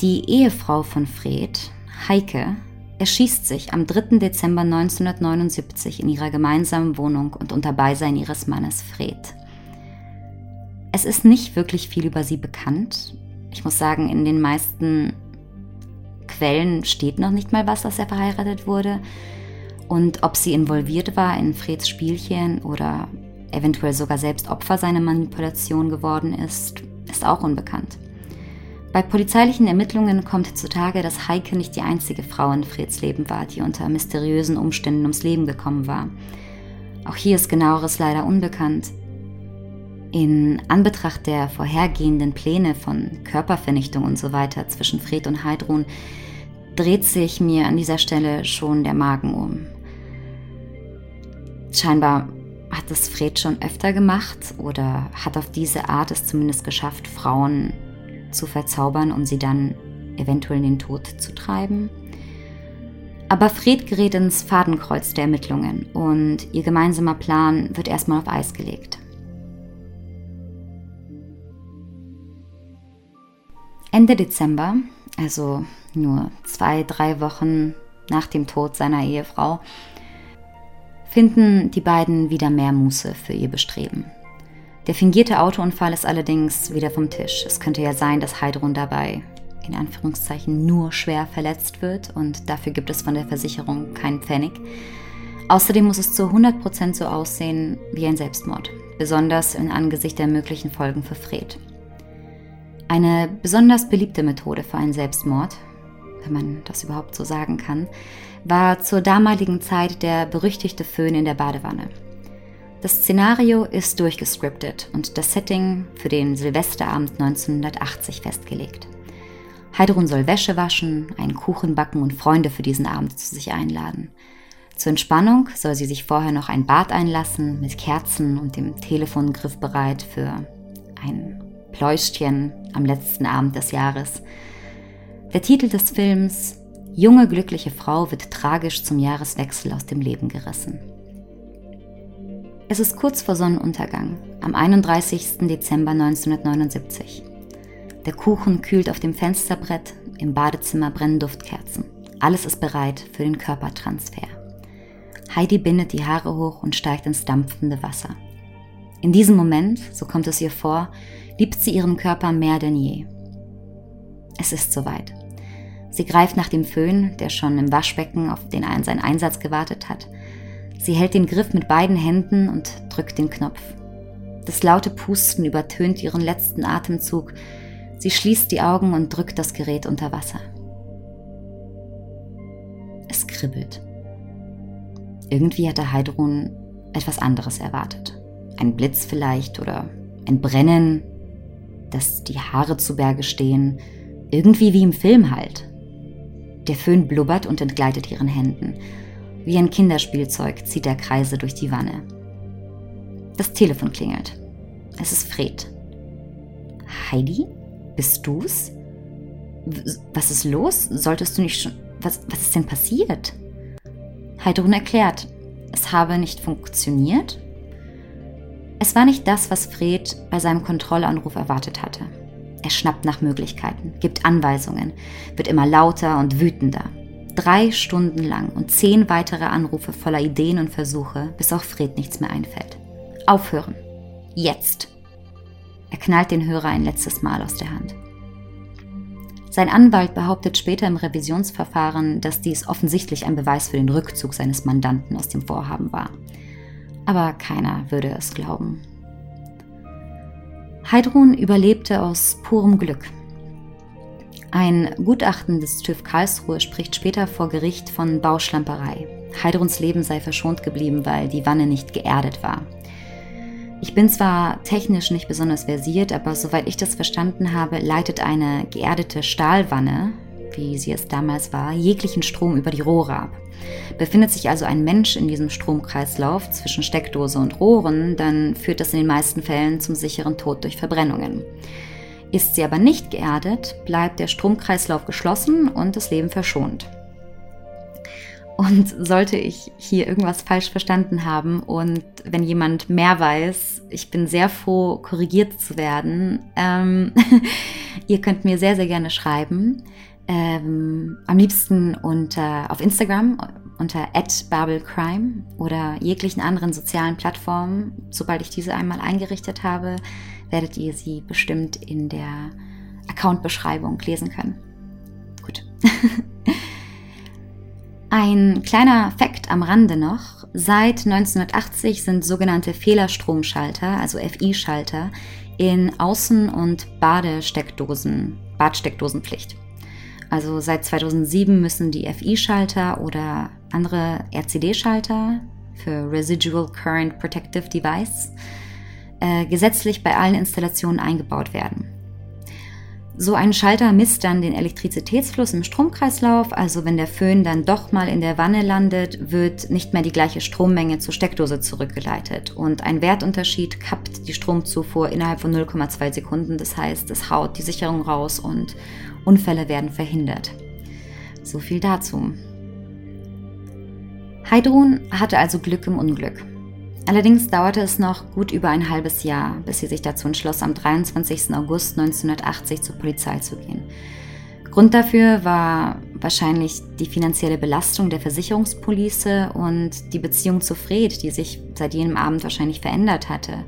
Die Ehefrau von Fred, Heike, erschießt sich am 3. Dezember 1979 in ihrer gemeinsamen Wohnung und unter Beisein ihres Mannes Fred. Es ist nicht wirklich viel über sie bekannt. Ich muss sagen, in den meisten Quellen steht noch nicht mal was, dass er verheiratet wurde. Und ob sie involviert war in Freds Spielchen oder eventuell sogar selbst Opfer seiner Manipulation geworden ist, ist auch unbekannt. Bei polizeilichen Ermittlungen kommt zutage, dass Heike nicht die einzige Frau in Freds Leben war, die unter mysteriösen Umständen ums Leben gekommen war. Auch hier ist genaueres leider unbekannt. In Anbetracht der vorhergehenden Pläne von Körpervernichtung und so weiter zwischen Fred und Heidrun dreht sich mir an dieser Stelle schon der Magen um. Scheinbar hat es Fred schon öfter gemacht oder hat auf diese Art es zumindest geschafft, Frauen zu verzaubern, um sie dann eventuell in den Tod zu treiben. Aber Fred gerät ins Fadenkreuz der Ermittlungen und ihr gemeinsamer Plan wird erstmal auf Eis gelegt. Ende Dezember, also nur zwei, drei Wochen nach dem Tod seiner Ehefrau, finden die beiden wieder mehr Muße für ihr Bestreben. Der fingierte Autounfall ist allerdings wieder vom Tisch. Es könnte ja sein, dass Heidrun dabei in Anführungszeichen nur schwer verletzt wird und dafür gibt es von der Versicherung keinen Pfennig. Außerdem muss es zu 100% so aussehen wie ein Selbstmord, besonders in Angesicht der möglichen Folgen für Fred. Eine besonders beliebte Methode für einen Selbstmord, wenn man das überhaupt so sagen kann, war zur damaligen Zeit der berüchtigte Föhn in der Badewanne. Das Szenario ist durchgescriptet und das Setting für den Silvesterabend 1980 festgelegt. Heidrun soll Wäsche waschen, einen Kuchen backen und Freunde für diesen Abend zu sich einladen. Zur Entspannung soll sie sich vorher noch ein Bad einlassen mit Kerzen und dem Telefon griffbereit für ein Pläuschchen am letzten Abend des Jahres. Der Titel des Films Junge glückliche Frau wird tragisch zum Jahreswechsel aus dem Leben gerissen. Es ist kurz vor Sonnenuntergang, am 31. Dezember 1979. Der Kuchen kühlt auf dem Fensterbrett, im Badezimmer brennen Duftkerzen. Alles ist bereit für den Körpertransfer. Heidi bindet die Haare hoch und steigt ins dampfende Wasser. In diesem Moment, so kommt es ihr vor, liebt sie ihren Körper mehr denn je. Es ist soweit. Sie greift nach dem Föhn, der schon im Waschbecken auf den seinen Einsatz gewartet hat. Sie hält den Griff mit beiden Händen und drückt den Knopf. Das laute Pusten übertönt ihren letzten Atemzug. Sie schließt die Augen und drückt das Gerät unter Wasser. Es kribbelt. Irgendwie hatte Heidrun etwas anderes erwartet. Ein Blitz vielleicht oder ein Brennen dass die Haare zu Berge stehen, irgendwie wie im Film halt. Der Föhn blubbert und entgleitet ihren Händen. Wie ein Kinderspielzeug zieht er Kreise durch die Wanne. Das Telefon klingelt. Es ist Fred. Heidi? Bist du's? Was ist los? Solltest du nicht schon. Was, was ist denn passiert? Heidrun erklärt, es habe nicht funktioniert es war nicht das, was Fred bei seinem Kontrollanruf erwartet hatte. Er schnappt nach Möglichkeiten, gibt Anweisungen, wird immer lauter und wütender. Drei Stunden lang und zehn weitere Anrufe voller Ideen und Versuche, bis auch Fred nichts mehr einfällt. Aufhören. Jetzt. Er knallt den Hörer ein letztes Mal aus der Hand. Sein Anwalt behauptet später im Revisionsverfahren, dass dies offensichtlich ein Beweis für den Rückzug seines Mandanten aus dem Vorhaben war aber keiner würde es glauben. Heidrun überlebte aus purem Glück. Ein Gutachten des TÜV Karlsruhe spricht später vor Gericht von Bauschlamperei. Heidruns Leben sei verschont geblieben, weil die Wanne nicht geerdet war. Ich bin zwar technisch nicht besonders versiert, aber soweit ich das verstanden habe, leitet eine geerdete Stahlwanne, wie sie es damals war, jeglichen Strom über die Rohre ab. Befindet sich also ein Mensch in diesem Stromkreislauf zwischen Steckdose und Rohren, dann führt das in den meisten Fällen zum sicheren Tod durch Verbrennungen. Ist sie aber nicht geerdet, bleibt der Stromkreislauf geschlossen und das Leben verschont. Und sollte ich hier irgendwas falsch verstanden haben und wenn jemand mehr weiß, ich bin sehr froh, korrigiert zu werden. Ähm, ihr könnt mir sehr, sehr gerne schreiben. Ähm, am liebsten unter, auf Instagram unter @babelcrime oder jeglichen anderen sozialen Plattformen. Sobald ich diese einmal eingerichtet habe, werdet ihr sie bestimmt in der Account-Beschreibung lesen können. Gut. Ein kleiner Fakt am Rande noch. Seit 1980 sind sogenannte Fehlerstromschalter, also FI-Schalter, in Außen- und Badesteckdosen, Badsteckdosenpflicht. Also seit 2007 müssen die FI-Schalter oder andere RCD-Schalter für Residual Current Protective Device äh, gesetzlich bei allen Installationen eingebaut werden. So ein Schalter misst dann den Elektrizitätsfluss im Stromkreislauf, also wenn der Föhn dann doch mal in der Wanne landet, wird nicht mehr die gleiche Strommenge zur Steckdose zurückgeleitet und ein Wertunterschied kappt die Stromzufuhr innerhalb von 0,2 Sekunden, das heißt, es haut die Sicherung raus und Unfälle werden verhindert. So viel dazu. Heidrun hatte also Glück im Unglück. Allerdings dauerte es noch gut über ein halbes Jahr, bis sie sich dazu entschloss, am 23. August 1980 zur Polizei zu gehen. Grund dafür war wahrscheinlich die finanzielle Belastung der Versicherungspolice und die Beziehung zu Fred, die sich seit jenem Abend wahrscheinlich verändert hatte.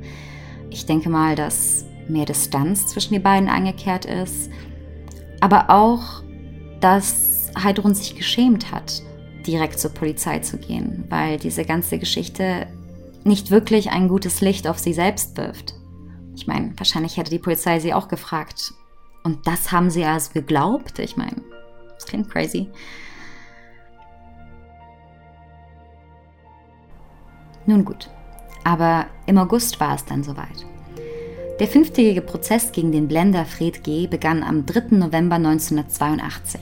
Ich denke mal, dass mehr Distanz zwischen den beiden eingekehrt ist, aber auch, dass Heidrun sich geschämt hat, direkt zur Polizei zu gehen, weil diese ganze Geschichte nicht wirklich ein gutes Licht auf sie selbst wirft. Ich meine, wahrscheinlich hätte die Polizei sie auch gefragt. Und das haben sie also geglaubt? Ich meine, das klingt crazy. Nun gut, aber im August war es dann soweit. Der fünftägige Prozess gegen den Blender Fred G. begann am 3. November 1982.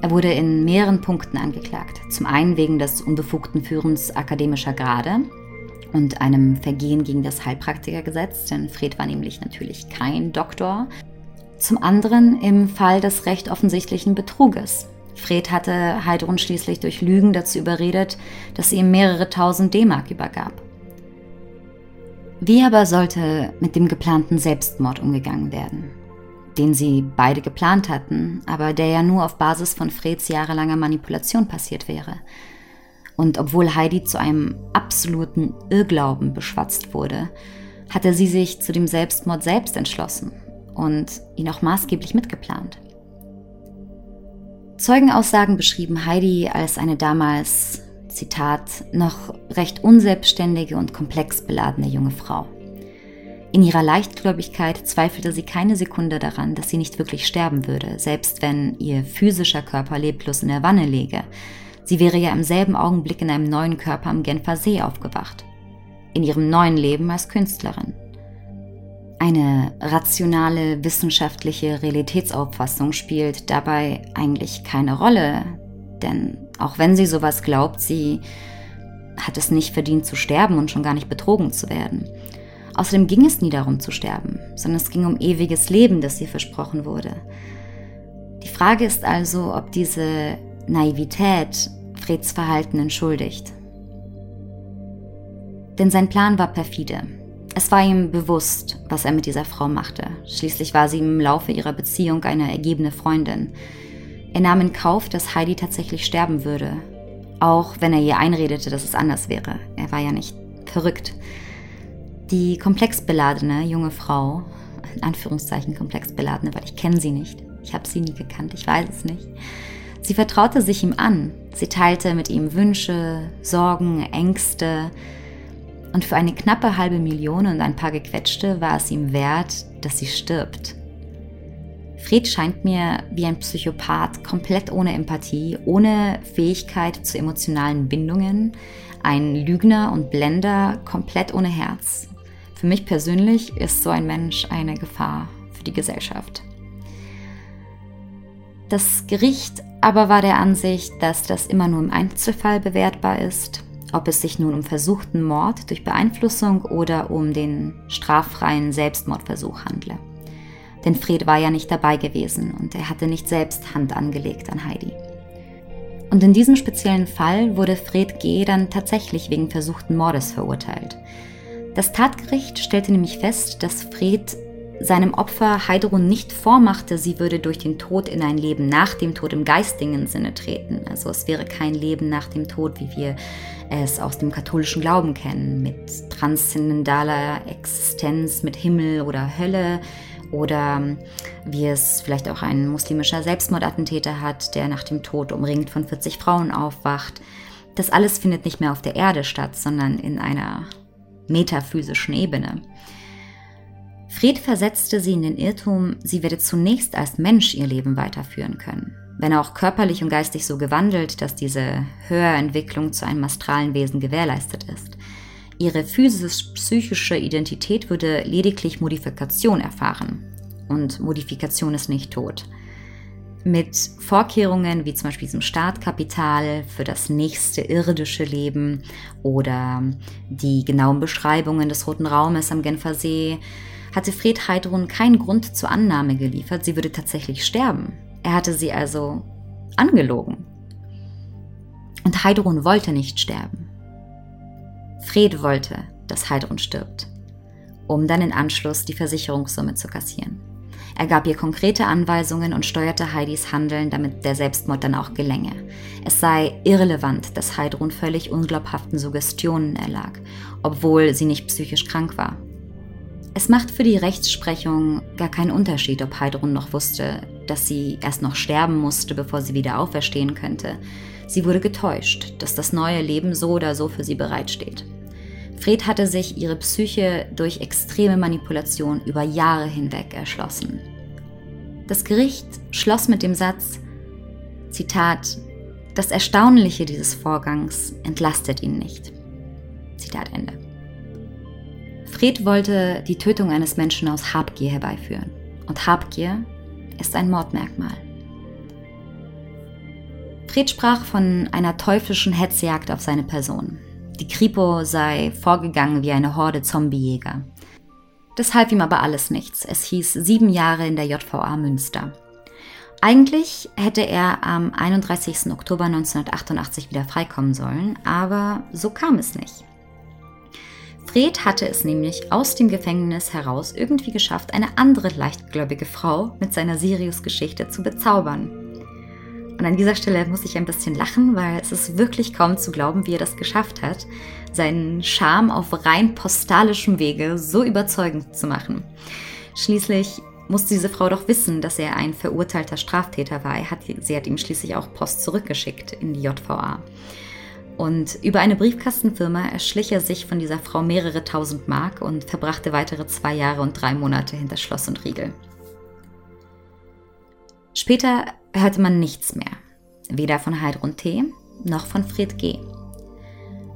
Er wurde in mehreren Punkten angeklagt. Zum einen wegen des unbefugten Führens akademischer Grade, und einem Vergehen gegen das Heilpraktikergesetz, denn Fred war nämlich natürlich kein Doktor. Zum anderen im Fall des recht offensichtlichen Betruges. Fred hatte Heidrun schließlich durch Lügen dazu überredet, dass sie ihm mehrere tausend D-Mark übergab. Wie aber sollte mit dem geplanten Selbstmord umgegangen werden? Den sie beide geplant hatten, aber der ja nur auf Basis von Freds jahrelanger Manipulation passiert wäre. Und obwohl Heidi zu einem absoluten Irrglauben beschwatzt wurde, hatte sie sich zu dem Selbstmord selbst entschlossen und ihn auch maßgeblich mitgeplant. Zeugenaussagen beschrieben Heidi als eine damals, Zitat, noch recht unselbstständige und komplex beladene junge Frau. In ihrer Leichtgläubigkeit zweifelte sie keine Sekunde daran, dass sie nicht wirklich sterben würde, selbst wenn ihr physischer Körper leblos in der Wanne läge, Sie wäre ja im selben Augenblick in einem neuen Körper am Genfer See aufgewacht. In ihrem neuen Leben als Künstlerin. Eine rationale wissenschaftliche Realitätsauffassung spielt dabei eigentlich keine Rolle, denn auch wenn sie sowas glaubt, sie hat es nicht verdient zu sterben und schon gar nicht betrogen zu werden. Außerdem ging es nie darum zu sterben, sondern es ging um ewiges Leben, das ihr versprochen wurde. Die Frage ist also, ob diese Naivität Freds Verhalten entschuldigt. Denn sein Plan war perfide. Es war ihm bewusst, was er mit dieser Frau machte. Schließlich war sie im Laufe ihrer Beziehung eine ergebene Freundin. Er nahm in Kauf, dass Heidi tatsächlich sterben würde. Auch wenn er ihr einredete, dass es anders wäre. Er war ja nicht verrückt. Die komplex beladene junge Frau, in Anführungszeichen komplex beladene, weil ich kenne sie nicht. Ich habe sie nie gekannt, ich weiß es nicht Sie vertraute sich ihm an. Sie teilte mit ihm Wünsche, Sorgen, Ängste. Und für eine knappe halbe Million und ein paar gequetschte war es ihm wert, dass sie stirbt. Fred scheint mir wie ein Psychopath, komplett ohne Empathie, ohne Fähigkeit zu emotionalen Bindungen, ein Lügner und Blender, komplett ohne Herz. Für mich persönlich ist so ein Mensch eine Gefahr für die Gesellschaft. Das Gericht aber war der Ansicht, dass das immer nur im Einzelfall bewertbar ist, ob es sich nun um versuchten Mord durch Beeinflussung oder um den straffreien Selbstmordversuch handle. Denn Fred war ja nicht dabei gewesen und er hatte nicht selbst Hand angelegt an Heidi. Und in diesem speziellen Fall wurde Fred G. dann tatsächlich wegen versuchten Mordes verurteilt. Das Tatgericht stellte nämlich fest, dass Fred seinem Opfer Heidrun nicht vormachte, sie würde durch den Tod in ein Leben nach dem Tod im geistigen Sinne treten. Also es wäre kein Leben nach dem Tod, wie wir es aus dem katholischen Glauben kennen, mit transzendentaler Existenz, mit Himmel oder Hölle oder wie es vielleicht auch ein muslimischer Selbstmordattentäter hat, der nach dem Tod umringt von 40 Frauen aufwacht. Das alles findet nicht mehr auf der Erde statt, sondern in einer metaphysischen Ebene. Fred versetzte sie in den Irrtum, sie werde zunächst als Mensch ihr Leben weiterführen können. Wenn auch körperlich und geistig so gewandelt, dass diese Höherentwicklung zu einem astralen Wesen gewährleistet ist. Ihre physisch-psychische Identität würde lediglich Modifikation erfahren. Und Modifikation ist nicht tot. Mit Vorkehrungen wie zum Beispiel diesem Startkapital für das nächste irdische Leben oder die genauen Beschreibungen des Roten Raumes am Genfer See hatte Fred Heidrun keinen Grund zur Annahme geliefert, sie würde tatsächlich sterben. Er hatte sie also angelogen. Und Heidrun wollte nicht sterben. Fred wollte, dass Heidrun stirbt, um dann in Anschluss die Versicherungssumme zu kassieren. Er gab ihr konkrete Anweisungen und steuerte Heidis Handeln, damit der Selbstmord dann auch gelänge. Es sei irrelevant, dass Heidrun völlig unglaubhaften Suggestionen erlag, obwohl sie nicht psychisch krank war. Es macht für die Rechtsprechung gar keinen Unterschied, ob Heidrun noch wusste, dass sie erst noch sterben musste, bevor sie wieder auferstehen könnte. Sie wurde getäuscht, dass das neue Leben so oder so für sie bereitsteht. Fred hatte sich ihre Psyche durch extreme Manipulation über Jahre hinweg erschlossen. Das Gericht schloss mit dem Satz, Zitat, das Erstaunliche dieses Vorgangs entlastet ihn nicht. Zitat Ende. Fred wollte die Tötung eines Menschen aus Habgier herbeiführen. Und Habgier ist ein Mordmerkmal. Fred sprach von einer teuflischen Hetzjagd auf seine Person. Die Kripo sei vorgegangen wie eine Horde Zombiejäger. Das half ihm aber alles nichts. Es hieß sieben Jahre in der JVA Münster. Eigentlich hätte er am 31. Oktober 1988 wieder freikommen sollen, aber so kam es nicht. Fred hatte es nämlich aus dem Gefängnis heraus irgendwie geschafft, eine andere leichtgläubige Frau mit seiner Sirius-Geschichte zu bezaubern. Und an dieser Stelle muss ich ein bisschen lachen, weil es ist wirklich kaum zu glauben, wie er das geschafft hat, seinen Charme auf rein postalischem Wege so überzeugend zu machen. Schließlich musste diese Frau doch wissen, dass er ein verurteilter Straftäter war. sie hat ihm schließlich auch Post zurückgeschickt in die JVA. Und über eine Briefkastenfirma erschlich er sich von dieser Frau mehrere tausend Mark und verbrachte weitere zwei Jahre und drei Monate hinter Schloss und Riegel. Später hörte man nichts mehr, weder von Heidrun T. noch von Fred G.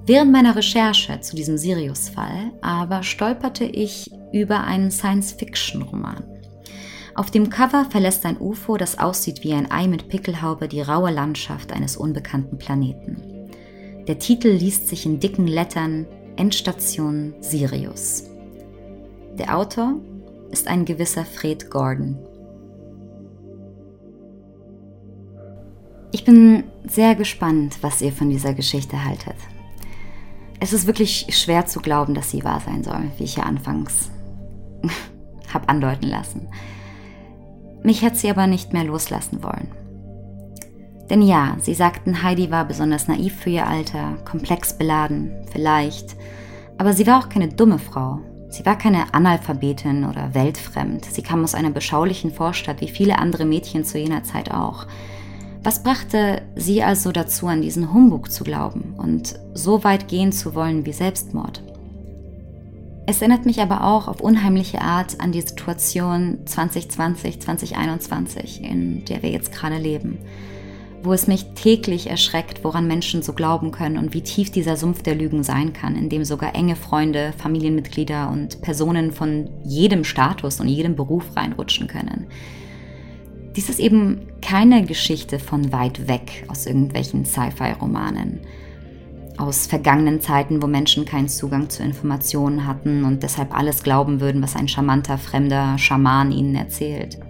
Während meiner Recherche zu diesem Sirius-Fall aber stolperte ich über einen Science-Fiction-Roman. Auf dem Cover verlässt ein UFO, das aussieht wie ein Ei mit Pickelhaube, die raue Landschaft eines unbekannten Planeten. Der Titel liest sich in dicken Lettern Endstation Sirius. Der Autor ist ein gewisser Fred Gordon. Ich bin sehr gespannt, was ihr von dieser Geschichte haltet. Es ist wirklich schwer zu glauben, dass sie wahr sein soll, wie ich ja anfangs habe andeuten lassen. Mich hat sie aber nicht mehr loslassen wollen. Denn ja, sie sagten, Heidi war besonders naiv für ihr Alter, komplex beladen, vielleicht. Aber sie war auch keine dumme Frau. Sie war keine Analphabetin oder weltfremd. Sie kam aus einer beschaulichen Vorstadt, wie viele andere Mädchen zu jener Zeit auch. Was brachte sie also dazu, an diesen Humbug zu glauben und so weit gehen zu wollen wie Selbstmord? Es erinnert mich aber auch auf unheimliche Art an die Situation 2020, 2021, in der wir jetzt gerade leben wo es mich täglich erschreckt, woran Menschen so glauben können und wie tief dieser Sumpf der Lügen sein kann, in dem sogar enge Freunde, Familienmitglieder und Personen von jedem Status und jedem Beruf reinrutschen können. Dies ist eben keine Geschichte von weit weg aus irgendwelchen Sci-Fi-Romanen. aus vergangenen Zeiten, wo Menschen keinen Zugang zu Informationen hatten und deshalb alles glauben würden, was ein charmanter, fremder Schaman ihnen erzählt.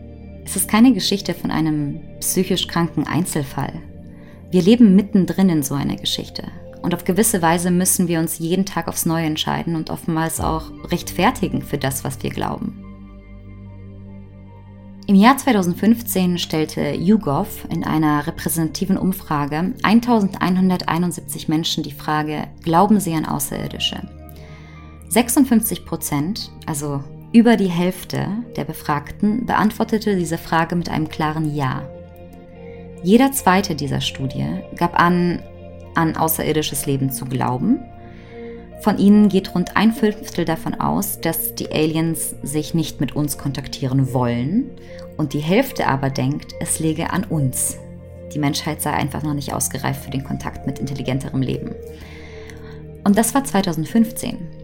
Es ist keine Geschichte von einem psychisch kranken Einzelfall. Wir leben mittendrin in so einer Geschichte. Und auf gewisse Weise müssen wir uns jeden Tag aufs Neue entscheiden und oftmals auch rechtfertigen für das, was wir glauben. Im Jahr 2015 stellte YouGov in einer repräsentativen Umfrage 1171 Menschen die Frage, glauben sie an Außerirdische? 56 Prozent, also über die Hälfte der Befragten beantwortete diese Frage mit einem klaren Ja. Jeder zweite dieser Studie gab an, an außerirdisches Leben zu glauben. Von ihnen geht rund ein Fünftel davon aus, dass die Aliens sich nicht mit uns kontaktieren wollen und die Hälfte aber denkt, es läge an uns. Die Menschheit sei einfach noch nicht ausgereift für den Kontakt mit intelligenterem Leben. Und das war 2015.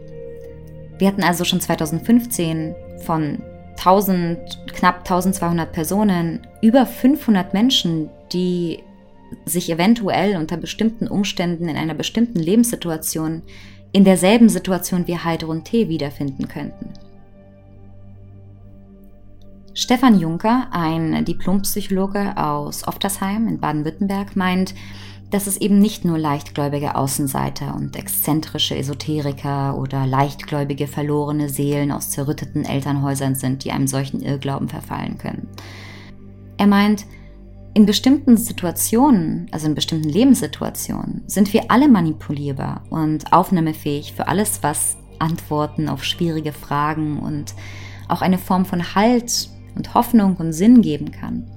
Wir hatten also schon 2015 von 1000, knapp 1200 Personen über 500 Menschen, die sich eventuell unter bestimmten Umständen in einer bestimmten Lebenssituation in derselben Situation wie Heidrun T. wiederfinden könnten. Stefan Juncker, ein Diplompsychologe aus Oftersheim in Baden-Württemberg, meint, dass es eben nicht nur leichtgläubige Außenseiter und exzentrische Esoteriker oder leichtgläubige verlorene Seelen aus zerrütteten Elternhäusern sind, die einem solchen Irrglauben verfallen können. Er meint, in bestimmten Situationen, also in bestimmten Lebenssituationen, sind wir alle manipulierbar und aufnahmefähig für alles, was Antworten auf schwierige Fragen und auch eine Form von Halt und Hoffnung und Sinn geben kann.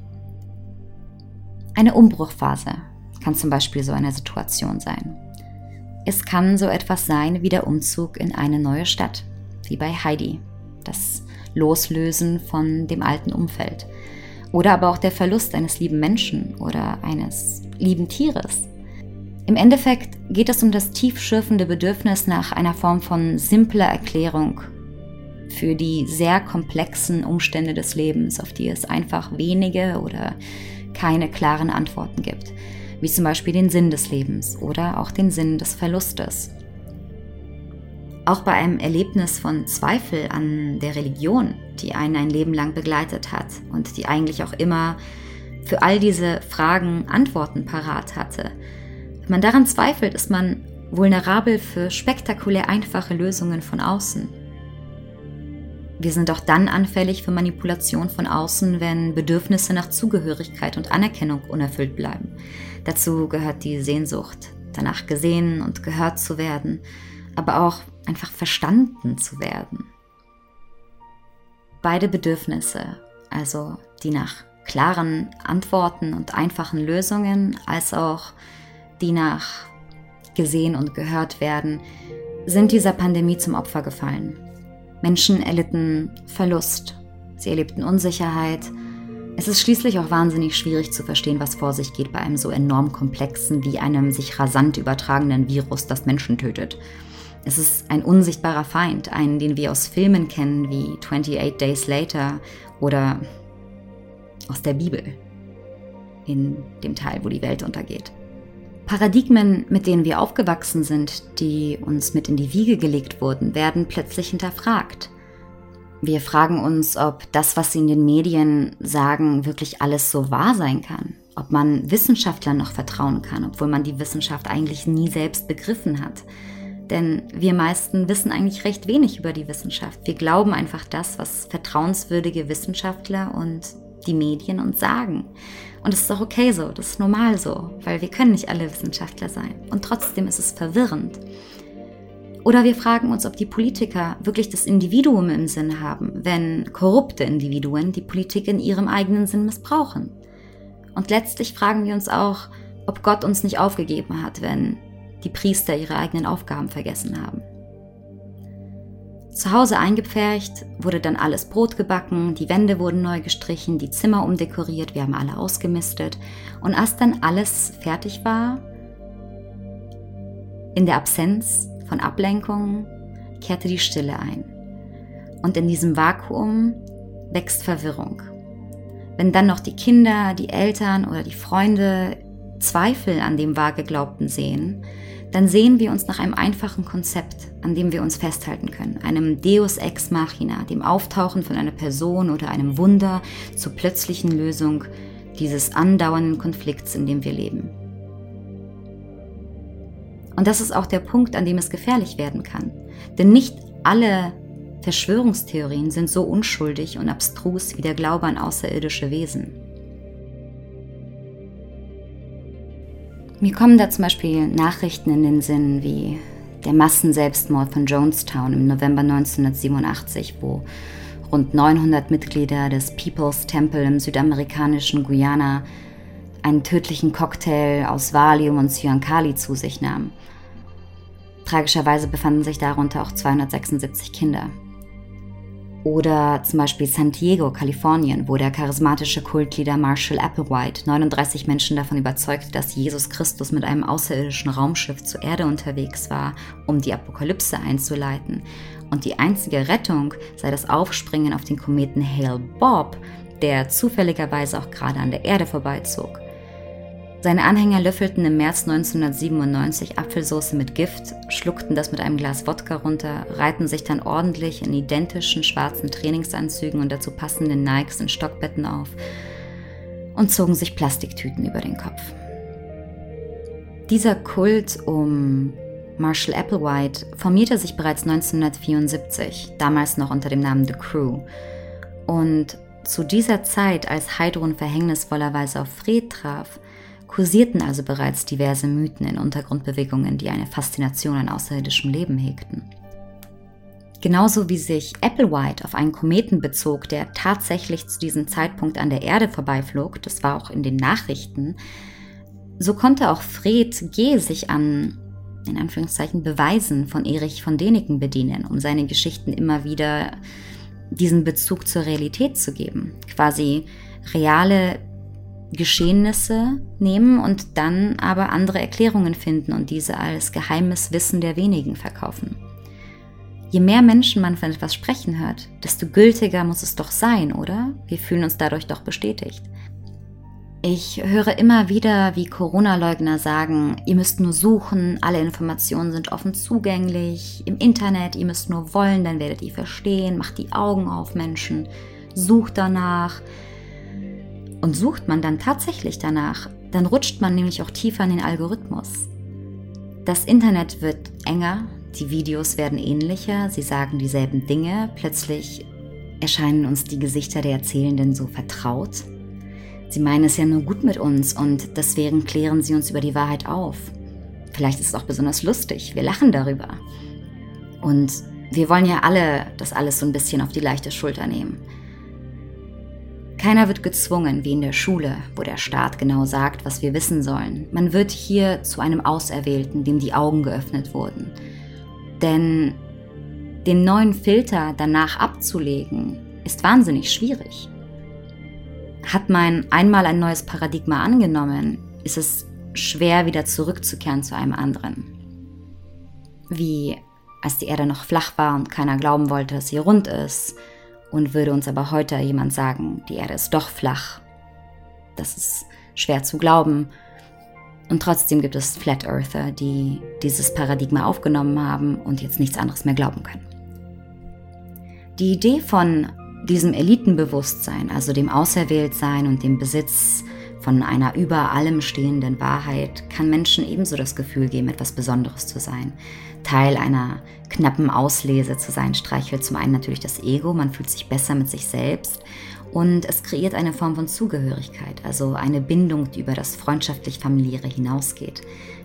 Eine Umbruchphase kann zum Beispiel so eine Situation sein. Es kann so etwas sein wie der Umzug in eine neue Stadt, wie bei Heidi, das Loslösen von dem alten Umfeld. Oder aber auch der Verlust eines lieben Menschen oder eines lieben Tieres. Im Endeffekt geht es um das tiefschürfende Bedürfnis nach einer Form von simpler Erklärung für die sehr komplexen Umstände des Lebens, auf die es einfach wenige oder keine klaren Antworten gibt wie zum Beispiel den Sinn des Lebens oder auch den Sinn des Verlustes. Auch bei einem Erlebnis von Zweifel an der Religion, die einen ein Leben lang begleitet hat und die eigentlich auch immer für all diese Fragen Antworten parat hatte. Wenn man daran zweifelt, ist man vulnerabel für spektakulär einfache Lösungen von außen. Wir sind auch dann anfällig für Manipulation von außen, wenn Bedürfnisse nach Zugehörigkeit und Anerkennung unerfüllt bleiben. Dazu gehört die Sehnsucht, danach gesehen und gehört zu werden, aber auch einfach verstanden zu werden. Beide Bedürfnisse, also die nach klaren Antworten und einfachen Lösungen, als auch die nach gesehen und gehört werden, sind dieser Pandemie zum Opfer gefallen. Menschen erlitten Verlust, sie erlebten Unsicherheit. Es ist schließlich auch wahnsinnig schwierig zu verstehen, was vor sich geht bei einem so enorm komplexen wie einem sich rasant übertragenen Virus, das Menschen tötet. Es ist ein unsichtbarer Feind, einen, den wir aus Filmen kennen wie 28 Days Later oder aus der Bibel, in dem Teil, wo die Welt untergeht. Paradigmen, mit denen wir aufgewachsen sind, die uns mit in die Wiege gelegt wurden, werden plötzlich hinterfragt. Wir fragen uns, ob das, was sie in den Medien sagen, wirklich alles so wahr sein kann. Ob man Wissenschaftlern noch vertrauen kann, obwohl man die Wissenschaft eigentlich nie selbst begriffen hat. Denn wir meisten wissen eigentlich recht wenig über die Wissenschaft. Wir glauben einfach das, was vertrauenswürdige Wissenschaftler und die Medien uns sagen. Und es ist auch okay so, das ist normal so, weil wir können nicht alle Wissenschaftler sein. Und trotzdem ist es verwirrend. Oder wir fragen uns, ob die Politiker wirklich das Individuum im Sinn haben, wenn korrupte Individuen die Politik in ihrem eigenen Sinn missbrauchen. Und letztlich fragen wir uns auch, ob Gott uns nicht aufgegeben hat, wenn die Priester ihre eigenen Aufgaben vergessen haben. Zu Hause eingepfercht, wurde dann alles Brot gebacken, die Wände wurden neu gestrichen, die Zimmer umdekoriert, wir haben alle ausgemistet. Und als dann alles fertig war, in der Absenz von Ablenkungen, kehrte die Stille ein. Und in diesem Vakuum wächst Verwirrung. Wenn dann noch die Kinder, die Eltern oder die Freunde Zweifel an dem Wahrgeglaubten sehen, dann sehen wir uns nach einem einfachen Konzept, an dem wir uns festhalten können, einem Deus ex machina, dem Auftauchen von einer Person oder einem Wunder zur plötzlichen Lösung dieses andauernden Konflikts, in dem wir leben. Und das ist auch der Punkt, an dem es gefährlich werden kann. Denn nicht alle Verschwörungstheorien sind so unschuldig und abstrus wie der Glaube an außerirdische Wesen. Mir kommen da zum Beispiel Nachrichten in den Sinn wie der Massenselbstmord von Jonestown im November 1987, wo rund 900 Mitglieder des People's Temple im südamerikanischen Guyana einen tödlichen Cocktail aus Valium und Cyankali zu sich nahmen. Tragischerweise befanden sich darunter auch 276 Kinder. Oder zum Beispiel San Diego, Kalifornien, wo der charismatische Kultleader Marshall Applewhite 39 Menschen davon überzeugte, dass Jesus Christus mit einem außerirdischen Raumschiff zur Erde unterwegs war, um die Apokalypse einzuleiten. Und die einzige Rettung sei das Aufspringen auf den Kometen Hale Bob, der zufälligerweise auch gerade an der Erde vorbeizog. Seine Anhänger löffelten im März 1997 Apfelsauce mit Gift, schluckten das mit einem Glas Wodka runter, reihten sich dann ordentlich in identischen schwarzen Trainingsanzügen und dazu passenden Nikes in Stockbetten auf und zogen sich Plastiktüten über den Kopf. Dieser Kult um Marshall Applewhite formierte sich bereits 1974, damals noch unter dem Namen The Crew. Und zu dieser Zeit, als Heidrun verhängnisvollerweise auf Fred traf, kursierten also bereits diverse Mythen in Untergrundbewegungen, die eine Faszination an außerirdischem Leben hegten. Genauso wie sich Applewhite auf einen Kometen bezog, der tatsächlich zu diesem Zeitpunkt an der Erde vorbeiflog, das war auch in den Nachrichten, so konnte auch Fred G. sich an, in Anführungszeichen, Beweisen von Erich von Däniken bedienen, um seine Geschichten immer wieder diesen Bezug zur Realität zu geben. Quasi reale Geschehnisse nehmen und dann aber andere Erklärungen finden und diese als geheimes Wissen der wenigen verkaufen. Je mehr Menschen man von etwas sprechen hört, desto gültiger muss es doch sein, oder? Wir fühlen uns dadurch doch bestätigt. Ich höre immer wieder, wie Corona-Leugner sagen, ihr müsst nur suchen, alle Informationen sind offen zugänglich, im Internet, ihr müsst nur wollen, dann werdet ihr verstehen, macht die Augen auf Menschen, sucht danach, und sucht man dann tatsächlich danach, dann rutscht man nämlich auch tiefer in den Algorithmus. Das Internet wird enger, die Videos werden ähnlicher, sie sagen dieselben Dinge, plötzlich erscheinen uns die Gesichter der Erzählenden so vertraut. Sie meinen es ja nur gut mit uns und deswegen klären sie uns über die Wahrheit auf. Vielleicht ist es auch besonders lustig, wir lachen darüber. Und wir wollen ja alle das alles so ein bisschen auf die leichte Schulter nehmen. Keiner wird gezwungen, wie in der Schule, wo der Staat genau sagt, was wir wissen sollen. Man wird hier zu einem Auserwählten, dem die Augen geöffnet wurden. Denn den neuen Filter danach abzulegen, ist wahnsinnig schwierig. Hat man einmal ein neues Paradigma angenommen, ist es schwer wieder zurückzukehren zu einem anderen. Wie als die Erde noch flach war und keiner glauben wollte, dass sie rund ist, und würde uns aber heute jemand sagen, die Erde ist doch flach. Das ist schwer zu glauben. Und trotzdem gibt es Flat Earther, die dieses Paradigma aufgenommen haben und jetzt nichts anderes mehr glauben können. Die Idee von diesem Elitenbewusstsein, also dem Auserwähltsein und dem Besitz von einer über allem stehenden Wahrheit, kann Menschen ebenso das Gefühl geben, etwas Besonderes zu sein. Teil einer knappen Auslese zu sein, streichelt zum einen natürlich das Ego, man fühlt sich besser mit sich selbst und es kreiert eine Form von Zugehörigkeit, also eine Bindung, die über das freundschaftlich-familiäre hinausgeht.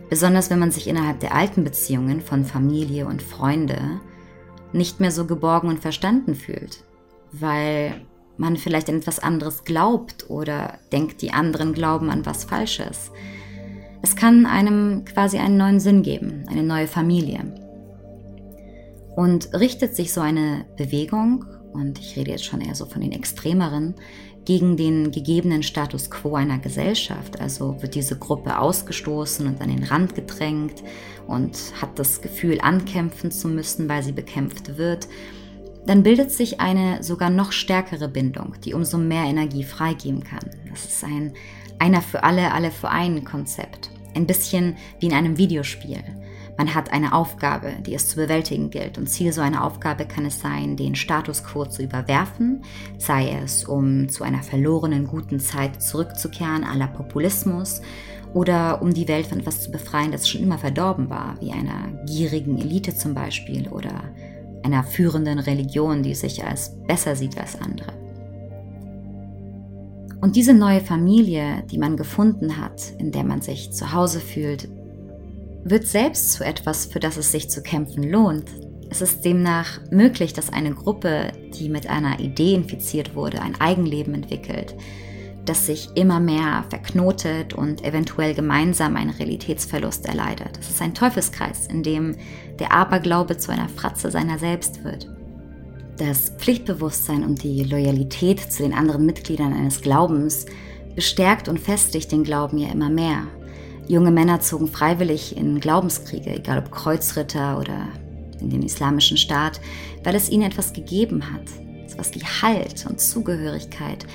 Besonders wenn man sich innerhalb der alten Beziehungen von Familie und Freunde nicht mehr so geborgen und verstanden fühlt, weil man vielleicht an etwas anderes glaubt oder denkt, die anderen glauben an was Falsches. Es kann einem quasi einen neuen Sinn geben, eine neue Familie. Und richtet sich so eine Bewegung, und ich rede jetzt schon eher so von den Extremeren, gegen den gegebenen Status quo einer Gesellschaft. Also wird diese Gruppe ausgestoßen und an den Rand gedrängt und hat das Gefühl, ankämpfen zu müssen, weil sie bekämpft wird. Dann bildet sich eine sogar noch stärkere Bindung, die umso mehr Energie freigeben kann. Das ist ein einer für alle, alle für einen Konzept. Ein bisschen wie in einem Videospiel. Man hat eine Aufgabe, die es zu bewältigen gilt. Und Ziel so einer Aufgabe kann es sein, den Status quo zu überwerfen, sei es, um zu einer verlorenen guten Zeit zurückzukehren, aller Populismus, oder um die Welt von etwas zu befreien, das schon immer verdorben war, wie einer gierigen Elite zum Beispiel oder einer führenden Religion, die sich als besser sieht als andere. Und diese neue Familie, die man gefunden hat, in der man sich zu Hause fühlt, wird selbst zu etwas, für das es sich zu kämpfen lohnt. Es ist demnach möglich, dass eine Gruppe, die mit einer Idee infiziert wurde, ein Eigenleben entwickelt, das sich immer mehr verknotet und eventuell gemeinsam einen Realitätsverlust erleidet. Es ist ein Teufelskreis, in dem der Aberglaube zu einer Fratze seiner selbst wird. Das Pflichtbewusstsein und die Loyalität zu den anderen Mitgliedern eines Glaubens bestärkt und festigt den Glauben ja immer mehr. Junge Männer zogen freiwillig in Glaubenskriege, egal ob Kreuzritter oder in den islamischen Staat, weil es ihnen etwas gegeben hat, etwas wie Halt und Zugehörigkeit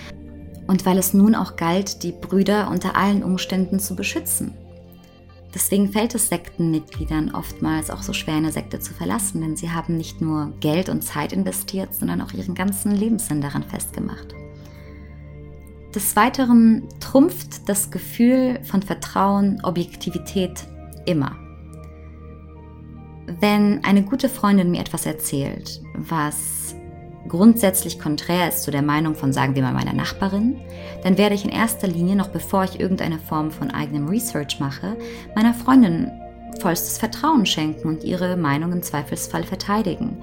und weil es nun auch galt, die Brüder unter allen Umständen zu beschützen. Deswegen fällt es Sektenmitgliedern oftmals auch so schwer, eine Sekte zu verlassen, denn sie haben nicht nur Geld und Zeit investiert, sondern auch ihren ganzen Lebenssinn daran festgemacht. Des Weiteren trumpft das Gefühl von Vertrauen, Objektivität immer. Wenn eine gute Freundin mir etwas erzählt, was grundsätzlich konträr ist zu der Meinung von, sagen wir mal, meiner Nachbarin, dann werde ich in erster Linie, noch bevor ich irgendeine Form von eigenem Research mache, meiner Freundin vollstes Vertrauen schenken und ihre Meinung im Zweifelsfall verteidigen.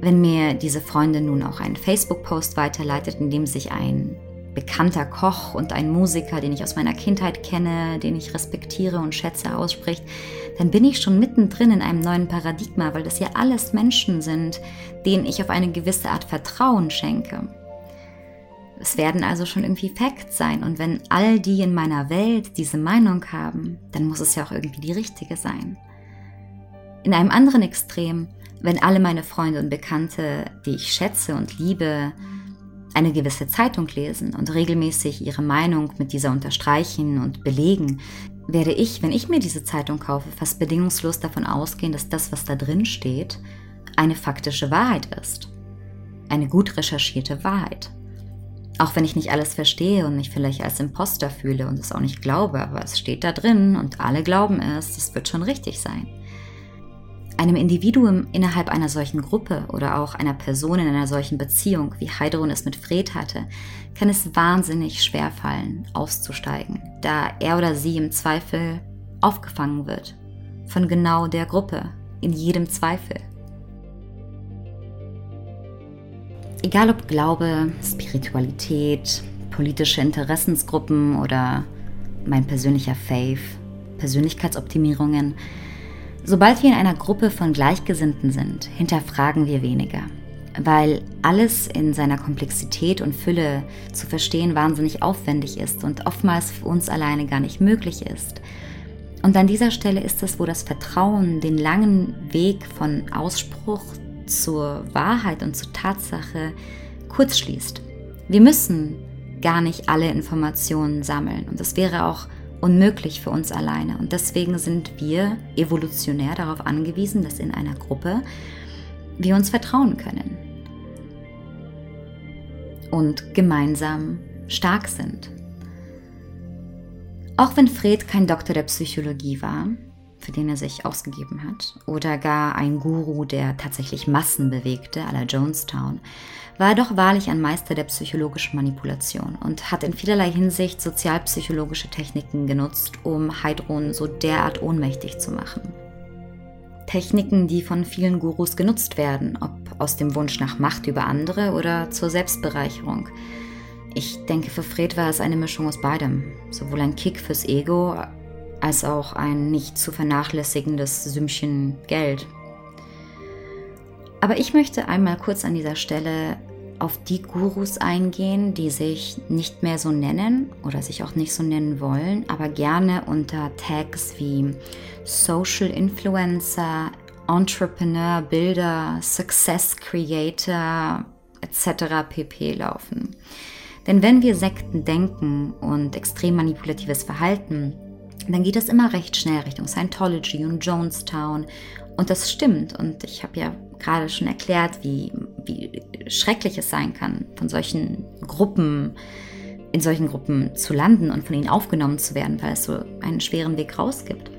Wenn mir diese Freundin nun auch einen Facebook-Post weiterleitet, in dem sich ein bekannter Koch und ein Musiker, den ich aus meiner Kindheit kenne, den ich respektiere und schätze, ausspricht, dann bin ich schon mittendrin in einem neuen Paradigma, weil das ja alles Menschen sind, denen ich auf eine gewisse Art Vertrauen schenke. Es werden also schon irgendwie Facts sein und wenn all die in meiner Welt diese Meinung haben, dann muss es ja auch irgendwie die richtige sein. In einem anderen Extrem, wenn alle meine Freunde und Bekannte, die ich schätze und liebe, eine gewisse Zeitung lesen und regelmäßig ihre Meinung mit dieser unterstreichen und belegen, werde ich, wenn ich mir diese Zeitung kaufe, fast bedingungslos davon ausgehen, dass das, was da drin steht, eine faktische Wahrheit ist. Eine gut recherchierte Wahrheit. Auch wenn ich nicht alles verstehe und mich vielleicht als Imposter fühle und es auch nicht glaube, aber es steht da drin und alle glauben es, es wird schon richtig sein. Einem Individuum innerhalb einer solchen Gruppe oder auch einer Person in einer solchen Beziehung, wie Heidrun es mit Fred hatte, kann es wahnsinnig schwer fallen, auszusteigen, da er oder sie im Zweifel aufgefangen wird von genau der Gruppe, in jedem Zweifel. Egal ob Glaube, Spiritualität, politische Interessensgruppen oder mein persönlicher Faith, Persönlichkeitsoptimierungen, Sobald wir in einer Gruppe von Gleichgesinnten sind, hinterfragen wir weniger, weil alles in seiner Komplexität und Fülle zu verstehen wahnsinnig aufwendig ist und oftmals für uns alleine gar nicht möglich ist. Und an dieser Stelle ist es, wo das Vertrauen den langen Weg von Ausspruch zur Wahrheit und zur Tatsache kurz schließt. Wir müssen gar nicht alle Informationen sammeln und es wäre auch unmöglich für uns alleine. Und deswegen sind wir evolutionär darauf angewiesen, dass in einer Gruppe wir uns vertrauen können und gemeinsam stark sind. Auch wenn Fred kein Doktor der Psychologie war, für den er sich ausgegeben hat, oder gar ein Guru, der tatsächlich Massen bewegte, à la Jonestown, war er doch wahrlich ein Meister der psychologischen Manipulation und hat in vielerlei Hinsicht sozialpsychologische Techniken genutzt, um Heidrun so derart ohnmächtig zu machen. Techniken, die von vielen Gurus genutzt werden, ob aus dem Wunsch nach Macht über andere oder zur Selbstbereicherung. Ich denke, für Fred war es eine Mischung aus beidem. Sowohl ein Kick fürs Ego als auch ein nicht zu vernachlässigendes Sümmchen Geld. Aber ich möchte einmal kurz an dieser Stelle auf die Gurus eingehen, die sich nicht mehr so nennen oder sich auch nicht so nennen wollen, aber gerne unter Tags wie Social Influencer, Entrepreneur, Bilder, Success Creator etc. pp laufen. Denn wenn wir Sekten denken und extrem manipulatives Verhalten, dann geht es immer recht schnell Richtung Scientology und Jonestown. Und das stimmt. Und ich habe ja gerade schon erklärt, wie, wie schrecklich es sein kann, von solchen Gruppen, in solchen Gruppen zu landen und von ihnen aufgenommen zu werden, weil es so einen schweren Weg raus gibt.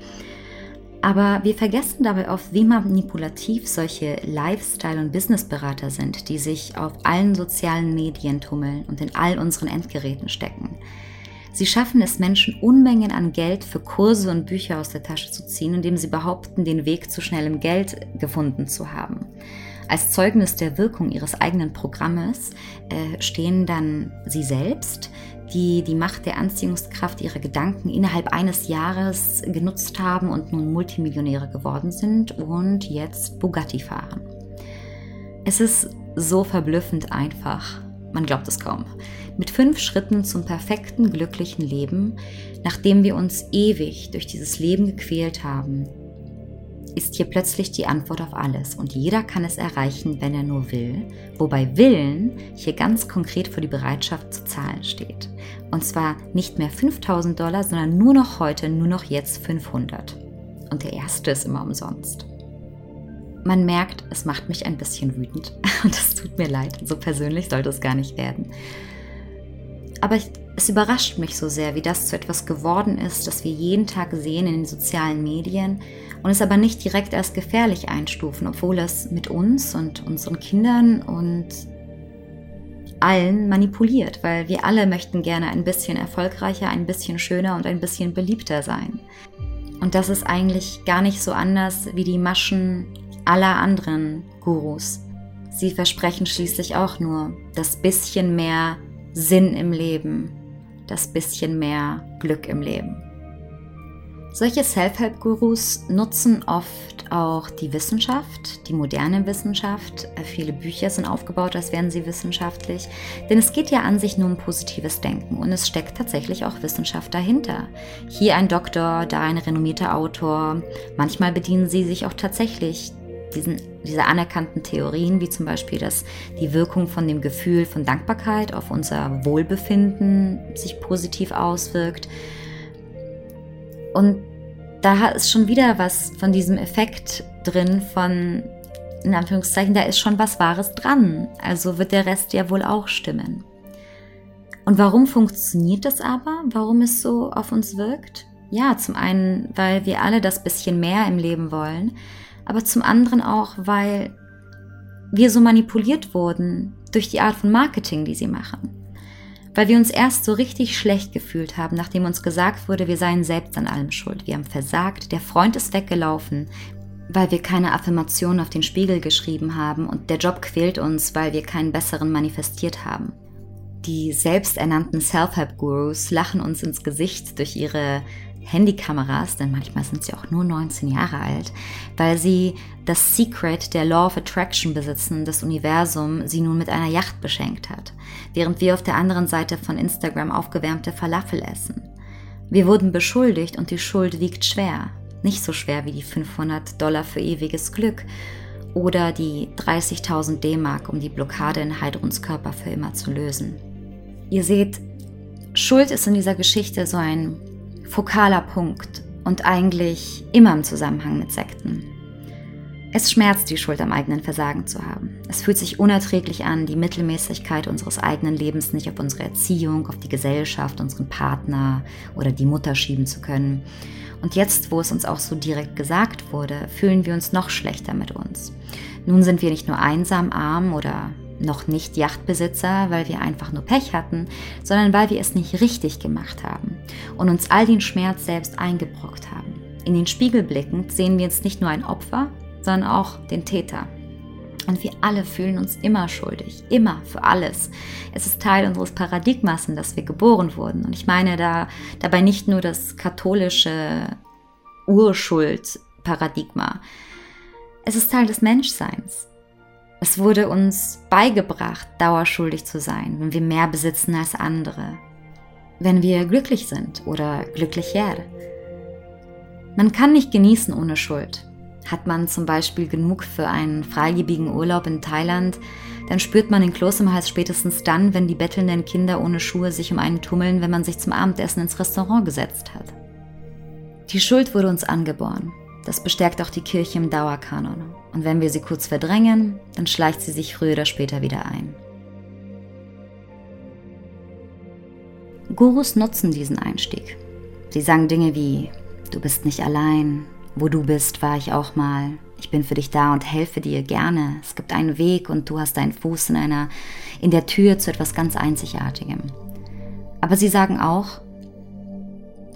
Aber wir vergessen dabei oft, wie manipulativ solche Lifestyle- und Businessberater sind, die sich auf allen sozialen Medien tummeln und in all unseren Endgeräten stecken. Sie schaffen es Menschen Unmengen an Geld für Kurse und Bücher aus der Tasche zu ziehen, indem sie behaupten, den Weg zu schnellem Geld gefunden zu haben. Als Zeugnis der Wirkung ihres eigenen Programmes äh, stehen dann sie selbst, die die Macht der Anziehungskraft ihrer Gedanken innerhalb eines Jahres genutzt haben und nun Multimillionäre geworden sind und jetzt Bugatti fahren. Es ist so verblüffend einfach. Man glaubt es kaum. Mit fünf Schritten zum perfekten, glücklichen Leben, nachdem wir uns ewig durch dieses Leben gequält haben, ist hier plötzlich die Antwort auf alles und jeder kann es erreichen, wenn er nur will, wobei Willen hier ganz konkret für die Bereitschaft zu zahlen steht. Und zwar nicht mehr 5000 Dollar, sondern nur noch heute, nur noch jetzt 500. Und der erste ist immer umsonst. Man merkt, es macht mich ein bisschen wütend und es tut mir leid. So persönlich sollte es gar nicht werden. Aber es überrascht mich so sehr, wie das zu etwas geworden ist, das wir jeden Tag sehen in den sozialen Medien und es aber nicht direkt als gefährlich einstufen, obwohl es mit uns und unseren Kindern und allen manipuliert, weil wir alle möchten gerne ein bisschen erfolgreicher, ein bisschen schöner und ein bisschen beliebter sein. Und das ist eigentlich gar nicht so anders wie die Maschen aller anderen Gurus. Sie versprechen schließlich auch nur das bisschen mehr Sinn im Leben, das bisschen mehr Glück im Leben. Solche Self-Help-Gurus nutzen oft auch die Wissenschaft, die moderne Wissenschaft. Viele Bücher sind aufgebaut, als wären sie wissenschaftlich. Denn es geht ja an sich nur um positives Denken und es steckt tatsächlich auch Wissenschaft dahinter. Hier ein Doktor, da ein renommierter Autor. Manchmal bedienen sie sich auch tatsächlich diesen, diese anerkannten Theorien, wie zum Beispiel, dass die Wirkung von dem Gefühl von Dankbarkeit auf unser Wohlbefinden sich positiv auswirkt. Und da ist schon wieder was von diesem Effekt drin, von, in Anführungszeichen, da ist schon was Wahres dran. Also wird der Rest ja wohl auch stimmen. Und warum funktioniert das aber? Warum es so auf uns wirkt? Ja, zum einen, weil wir alle das bisschen mehr im Leben wollen aber zum anderen auch, weil wir so manipuliert wurden durch die Art von Marketing, die sie machen. Weil wir uns erst so richtig schlecht gefühlt haben, nachdem uns gesagt wurde, wir seien selbst an allem schuld. Wir haben versagt, der Freund ist weggelaufen, weil wir keine Affirmation auf den Spiegel geschrieben haben und der Job quält uns, weil wir keinen besseren manifestiert haben. Die selbsternannten Self-Help-Gurus lachen uns ins Gesicht durch ihre Handykameras, denn manchmal sind sie auch nur 19 Jahre alt, weil sie das Secret der Law of Attraction besitzen, das Universum sie nun mit einer Yacht beschenkt hat, während wir auf der anderen Seite von Instagram aufgewärmte Falafel essen. Wir wurden beschuldigt und die Schuld wiegt schwer, nicht so schwer wie die 500 Dollar für ewiges Glück oder die 30.000 D-Mark, um die Blockade in Heidruns Körper für immer zu lösen. Ihr seht, Schuld ist in dieser Geschichte so ein fokaler Punkt und eigentlich immer im Zusammenhang mit Sekten. Es schmerzt, die Schuld am eigenen Versagen zu haben. Es fühlt sich unerträglich an, die Mittelmäßigkeit unseres eigenen Lebens nicht auf unsere Erziehung, auf die Gesellschaft, unseren Partner oder die Mutter schieben zu können. Und jetzt, wo es uns auch so direkt gesagt wurde, fühlen wir uns noch schlechter mit uns. Nun sind wir nicht nur einsam, arm oder noch nicht Yachtbesitzer, weil wir einfach nur Pech hatten, sondern weil wir es nicht richtig gemacht haben und uns all den Schmerz selbst eingebrockt haben. In den Spiegel blickend sehen wir uns nicht nur ein Opfer, sondern auch den Täter. Und wir alle fühlen uns immer schuldig, immer für alles. Es ist Teil unseres Paradigmas, in das wir geboren wurden. Und ich meine da dabei nicht nur das katholische Urschuldparadigma. Es ist Teil des Menschseins. Es wurde uns beigebracht, dauerschuldig zu sein, wenn wir mehr besitzen als andere, wenn wir glücklich sind oder glücklicher. Man kann nicht genießen ohne Schuld. Hat man zum Beispiel genug für einen freigebigen Urlaub in Thailand, dann spürt man den Kloß im Hals spätestens dann, wenn die bettelnden Kinder ohne Schuhe sich um einen tummeln, wenn man sich zum Abendessen ins Restaurant gesetzt hat. Die Schuld wurde uns angeboren. Das bestärkt auch die Kirche im Dauerkanon. Und wenn wir sie kurz verdrängen, dann schleicht sie sich früher oder später wieder ein. Gurus nutzen diesen Einstieg. Sie sagen Dinge wie, du bist nicht allein, wo du bist, war ich auch mal, ich bin für dich da und helfe dir gerne. Es gibt einen Weg und du hast deinen Fuß in einer in der Tür zu etwas ganz einzigartigem. Aber sie sagen auch,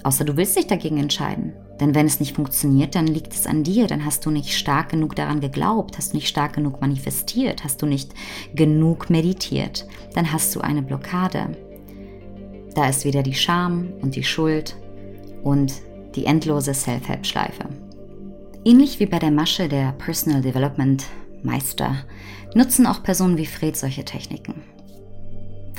außer du willst dich dagegen entscheiden. Denn wenn es nicht funktioniert, dann liegt es an dir, dann hast du nicht stark genug daran geglaubt, hast du nicht stark genug manifestiert, hast du nicht genug meditiert, dann hast du eine Blockade. Da ist wieder die Scham und die Schuld und die endlose Self-Help-Schleife. Ähnlich wie bei der Masche der Personal Development Meister nutzen auch Personen wie Fred solche Techniken.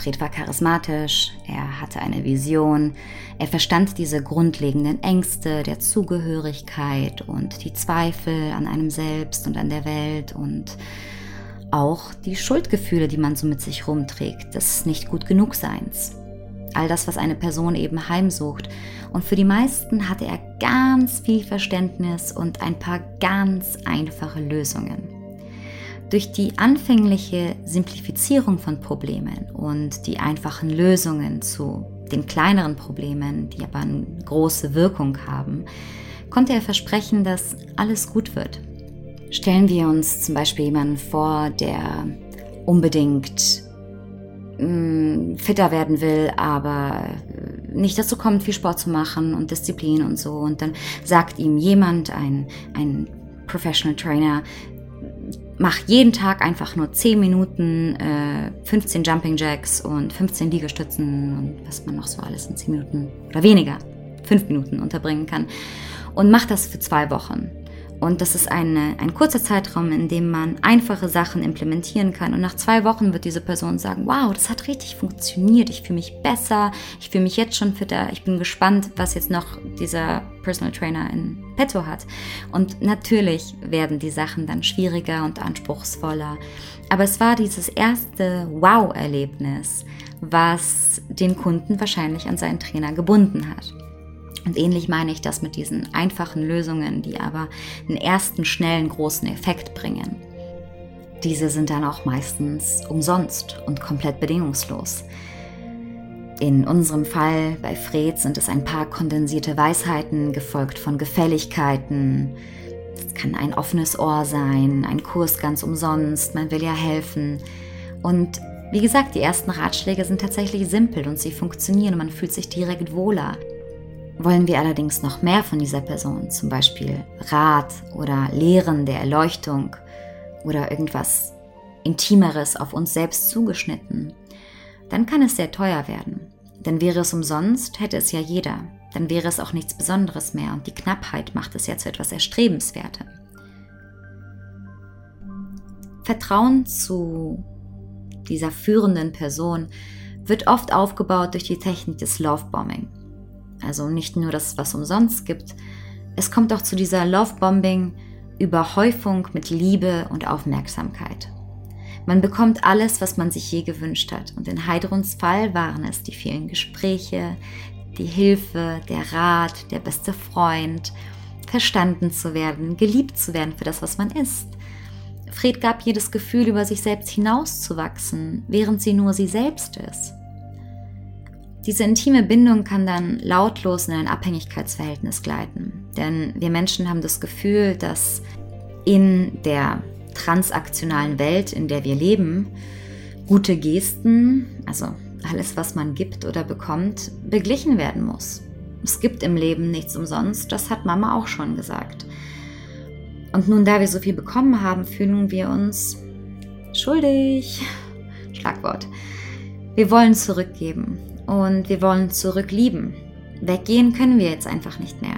Fred war charismatisch, er hatte eine Vision, er verstand diese grundlegenden Ängste der Zugehörigkeit und die Zweifel an einem selbst und an der Welt und auch die Schuldgefühle, die man so mit sich rumträgt, des nicht gut genug Seins. All das, was eine Person eben heimsucht. Und für die meisten hatte er ganz viel Verständnis und ein paar ganz einfache Lösungen. Durch die anfängliche Simplifizierung von Problemen und die einfachen Lösungen zu den kleineren Problemen, die aber eine große Wirkung haben, konnte er versprechen, dass alles gut wird. Stellen wir uns zum Beispiel jemanden vor, der unbedingt mh, mm, fitter werden will, aber nicht dazu kommt, viel Sport zu machen und Disziplin und so. Und dann sagt ihm jemand, ein, ein Professional Trainer, mach jeden Tag einfach nur 10 Minuten, äh, 15 Jumping Jacks und 15 Liegestützen und was man noch so alles in 10 Minuten oder weniger, 5 Minuten unterbringen kann. Und mach das für zwei Wochen. Und das ist eine, ein kurzer Zeitraum, in dem man einfache Sachen implementieren kann. Und nach zwei Wochen wird diese Person sagen, wow, das hat richtig funktioniert. Ich fühle mich besser. Ich fühle mich jetzt schon fitter. Ich bin gespannt, was jetzt noch dieser Personal Trainer in petto hat. Und natürlich werden die Sachen dann schwieriger und anspruchsvoller. Aber es war dieses erste Wow-Erlebnis, was den Kunden wahrscheinlich an seinen Trainer gebunden hat. Und ähnlich meine ich das mit diesen einfachen Lösungen, die aber einen ersten schnellen großen Effekt bringen. Diese sind dann auch meistens umsonst und komplett bedingungslos. In unserem Fall bei Fred sind es ein paar kondensierte Weisheiten, gefolgt von Gefälligkeiten. Es kann ein offenes Ohr sein, ein Kurs ganz umsonst, man will ja helfen. Und wie gesagt, die ersten Ratschläge sind tatsächlich simpel und sie funktionieren und man fühlt sich direkt wohler. Wollen wir allerdings noch mehr von dieser Person, zum Beispiel Rat oder Lehren der Erleuchtung oder irgendwas Intimeres auf uns selbst zugeschnitten, dann kann es sehr teuer werden. Denn wäre es umsonst, hätte es ja jeder. Dann wäre es auch nichts Besonderes mehr und die Knappheit macht es ja zu etwas Erstrebenswertem. Vertrauen zu dieser führenden Person wird oft aufgebaut durch die Technik des Lovebombing. Also nicht nur das, was umsonst gibt. Es kommt auch zu dieser Lovebombing, Überhäufung mit Liebe und Aufmerksamkeit. Man bekommt alles, was man sich je gewünscht hat. Und in Heidruns Fall waren es die vielen Gespräche, die Hilfe, der Rat, der beste Freund, verstanden zu werden, geliebt zu werden für das, was man ist. Fred gab jedes Gefühl, über sich selbst hinauszuwachsen, während sie nur sie selbst ist. Diese intime Bindung kann dann lautlos in ein Abhängigkeitsverhältnis gleiten. Denn wir Menschen haben das Gefühl, dass in der transaktionalen Welt, in der wir leben, gute Gesten, also alles, was man gibt oder bekommt, beglichen werden muss. Es gibt im Leben nichts umsonst, das hat Mama auch schon gesagt. Und nun, da wir so viel bekommen haben, fühlen wir uns schuldig. Schlagwort. Wir wollen zurückgeben und wir wollen zurücklieben. Weggehen können wir jetzt einfach nicht mehr.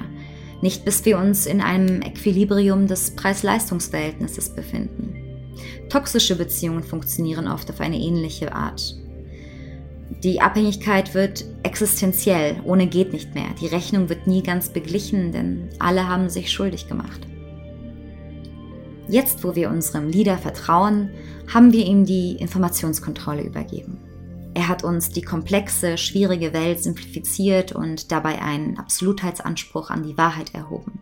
Nicht bis wir uns in einem Äquilibrium des Preis-Leistungs-Verhältnisses befinden. Toxische Beziehungen funktionieren oft auf eine ähnliche Art. Die Abhängigkeit wird existenziell, ohne geht nicht mehr. Die Rechnung wird nie ganz beglichen, denn alle haben sich schuldig gemacht. Jetzt, wo wir unserem Leader vertrauen, haben wir ihm die Informationskontrolle übergeben. Er hat uns die komplexe, schwierige Welt simplifiziert und dabei einen Absolutheitsanspruch an die Wahrheit erhoben.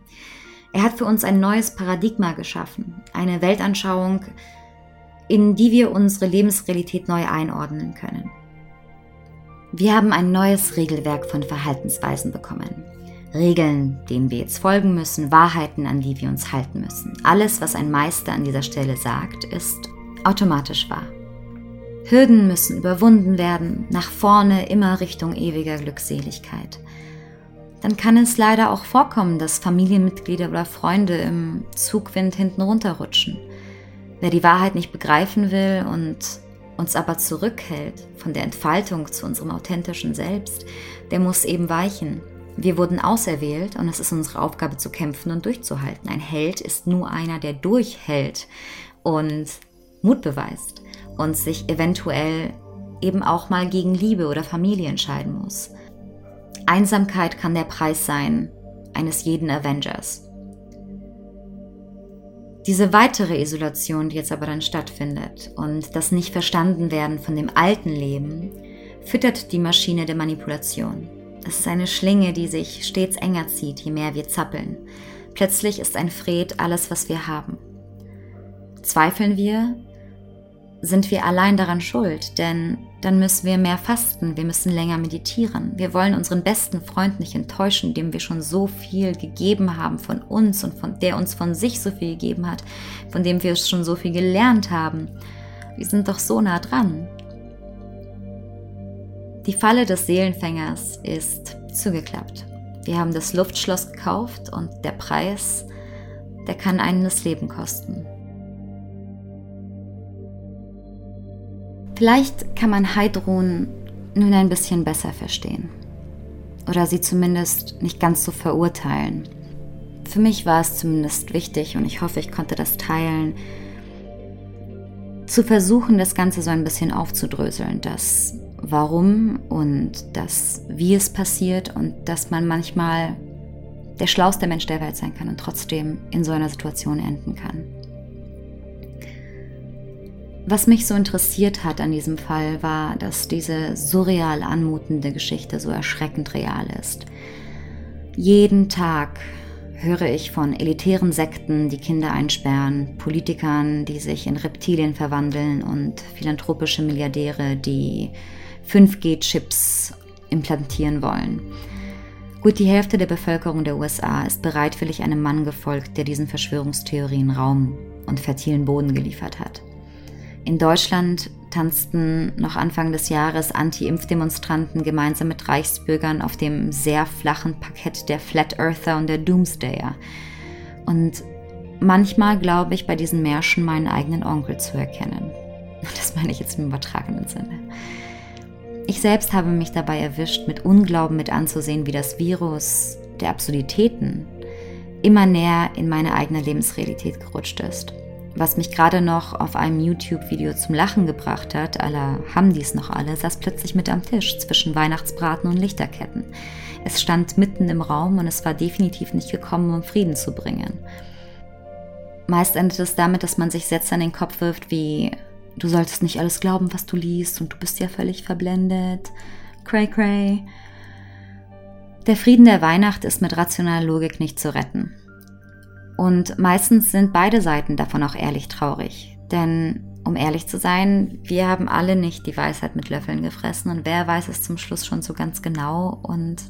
Er hat für uns ein neues Paradigma geschaffen, eine Weltanschauung, in die wir unsere Lebensrealität neu einordnen können. Wir haben ein neues Regelwerk von Verhaltensweisen bekommen. Regeln, denen wir jetzt folgen müssen, Wahrheiten, an die wir uns halten müssen. Alles, was ein Meister an dieser Stelle sagt, ist automatisch wahr. Hürden müssen überwunden werden, nach vorne immer Richtung ewiger Glückseligkeit. Dann kann es leider auch vorkommen, dass Familienmitglieder oder Freunde im Zugwind hinten runterrutschen. Wer die Wahrheit nicht begreifen will und uns aber zurückhält von der Entfaltung zu unserem authentischen Selbst, der muss eben weichen. Wir wurden auserwählt und es ist unsere Aufgabe zu kämpfen und durchzuhalten. Ein Held ist nur einer, der durchhält und Mut beweist und sich eventuell eben auch mal gegen Liebe oder Familie entscheiden muss. Einsamkeit kann der Preis sein eines jeden Avengers. Diese weitere Isolation, die jetzt aber dann stattfindet und das Nicht-Verstanden-Werden von dem alten Leben, füttert die Maschine der Manipulation. Es ist eine Schlinge, die sich stets enger zieht, je mehr wir zappeln. Plötzlich ist ein Fred alles, was wir haben. Zweifeln wir, sind wir allein daran schuld, denn dann müssen wir mehr fasten, wir müssen länger meditieren. Wir wollen unseren besten Freund nicht enttäuschen, dem wir schon so viel gegeben haben von uns und von der uns von sich so viel gegeben hat, von dem wir schon so viel gelernt haben. Wir sind doch so nah dran. Die Falle des Seelenfängers ist zugeklappt. Wir haben das Luftschloss gekauft und der Preis, der kann einen das Leben kosten. Vielleicht kann man Heidrun nun ein bisschen besser verstehen. Oder sie zumindest nicht ganz so verurteilen. Für mich war es zumindest wichtig und ich hoffe, ich konnte das teilen, zu versuchen, das Ganze so ein bisschen aufzudröseln, das Warum und das Wie es passiert und dass man manchmal der schlauste Mensch der Welt sein kann und trotzdem in so einer Situation enden kann. Was mich so interessiert hat an diesem Fall war, dass diese surreal anmutende Geschichte so erschreckend real ist. Jeden Tag höre ich von elitären Sekten, die Kinder einsperren, Politikern, die sich in Reptilien verwandeln und philanthropische Milliardäre, die 5G-Chips implantieren wollen. Gut die Hälfte der Bevölkerung der USA ist bereitwillig einem Mann gefolgt, der diesen Verschwörungstheorien Raum und fertilen Boden geliefert hat. In Deutschland tanzten noch Anfang des Jahres Anti-Impfdemonstranten gemeinsam mit Reichsbürgern auf dem sehr flachen Parkett der Flat Earther und der Doomsdayer. Und manchmal glaube ich bei diesen Märschen meinen eigenen Onkel zu erkennen. Das meine ich jetzt im übertragenen Sinne. Ich selbst habe mich dabei erwischt, mit Unglauben mit anzusehen, wie das Virus der Absurditäten immer näher in meine eigene Lebensrealität gerutscht ist was mich gerade noch auf einem YouTube-Video zum Lachen gebracht hat, aller haben dies noch alle, saß plötzlich mit am Tisch zwischen Weihnachtsbraten und Lichterketten. Es stand mitten im Raum und es war definitiv nicht gekommen, um Frieden zu bringen. Meist endet es damit, dass man sich Sätze an den Kopf wirft wie Du solltest nicht alles glauben, was du liest und du bist ja völlig verblendet. Cray cray. Der Frieden der Weihnacht ist mit rationaler Logik nicht zu retten. Und meistens sind beide Seiten davon auch ehrlich traurig. Denn, um ehrlich zu sein, wir haben alle nicht die Weisheit mit Löffeln gefressen und wer weiß es zum Schluss schon so ganz genau und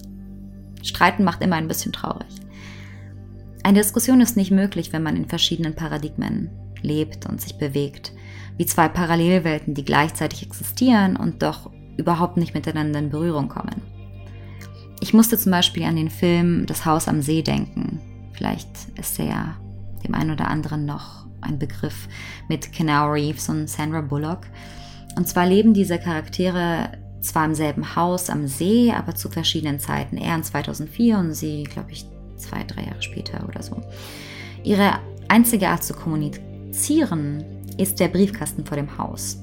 Streiten macht immer ein bisschen traurig. Eine Diskussion ist nicht möglich, wenn man in verschiedenen Paradigmen lebt und sich bewegt, wie zwei Parallelwelten, die gleichzeitig existieren und doch überhaupt nicht miteinander in Berührung kommen. Ich musste zum Beispiel an den Film Das Haus am See denken, Vielleicht ist er dem einen oder anderen noch ein Begriff mit Kenau Reeves und Sandra Bullock. Und zwar leben diese Charaktere zwar im selben Haus am See, aber zu verschiedenen Zeiten. Er in 2004 und sie, glaube ich, zwei, drei Jahre später oder so. Ihre einzige Art zu kommunizieren ist der Briefkasten vor dem Haus.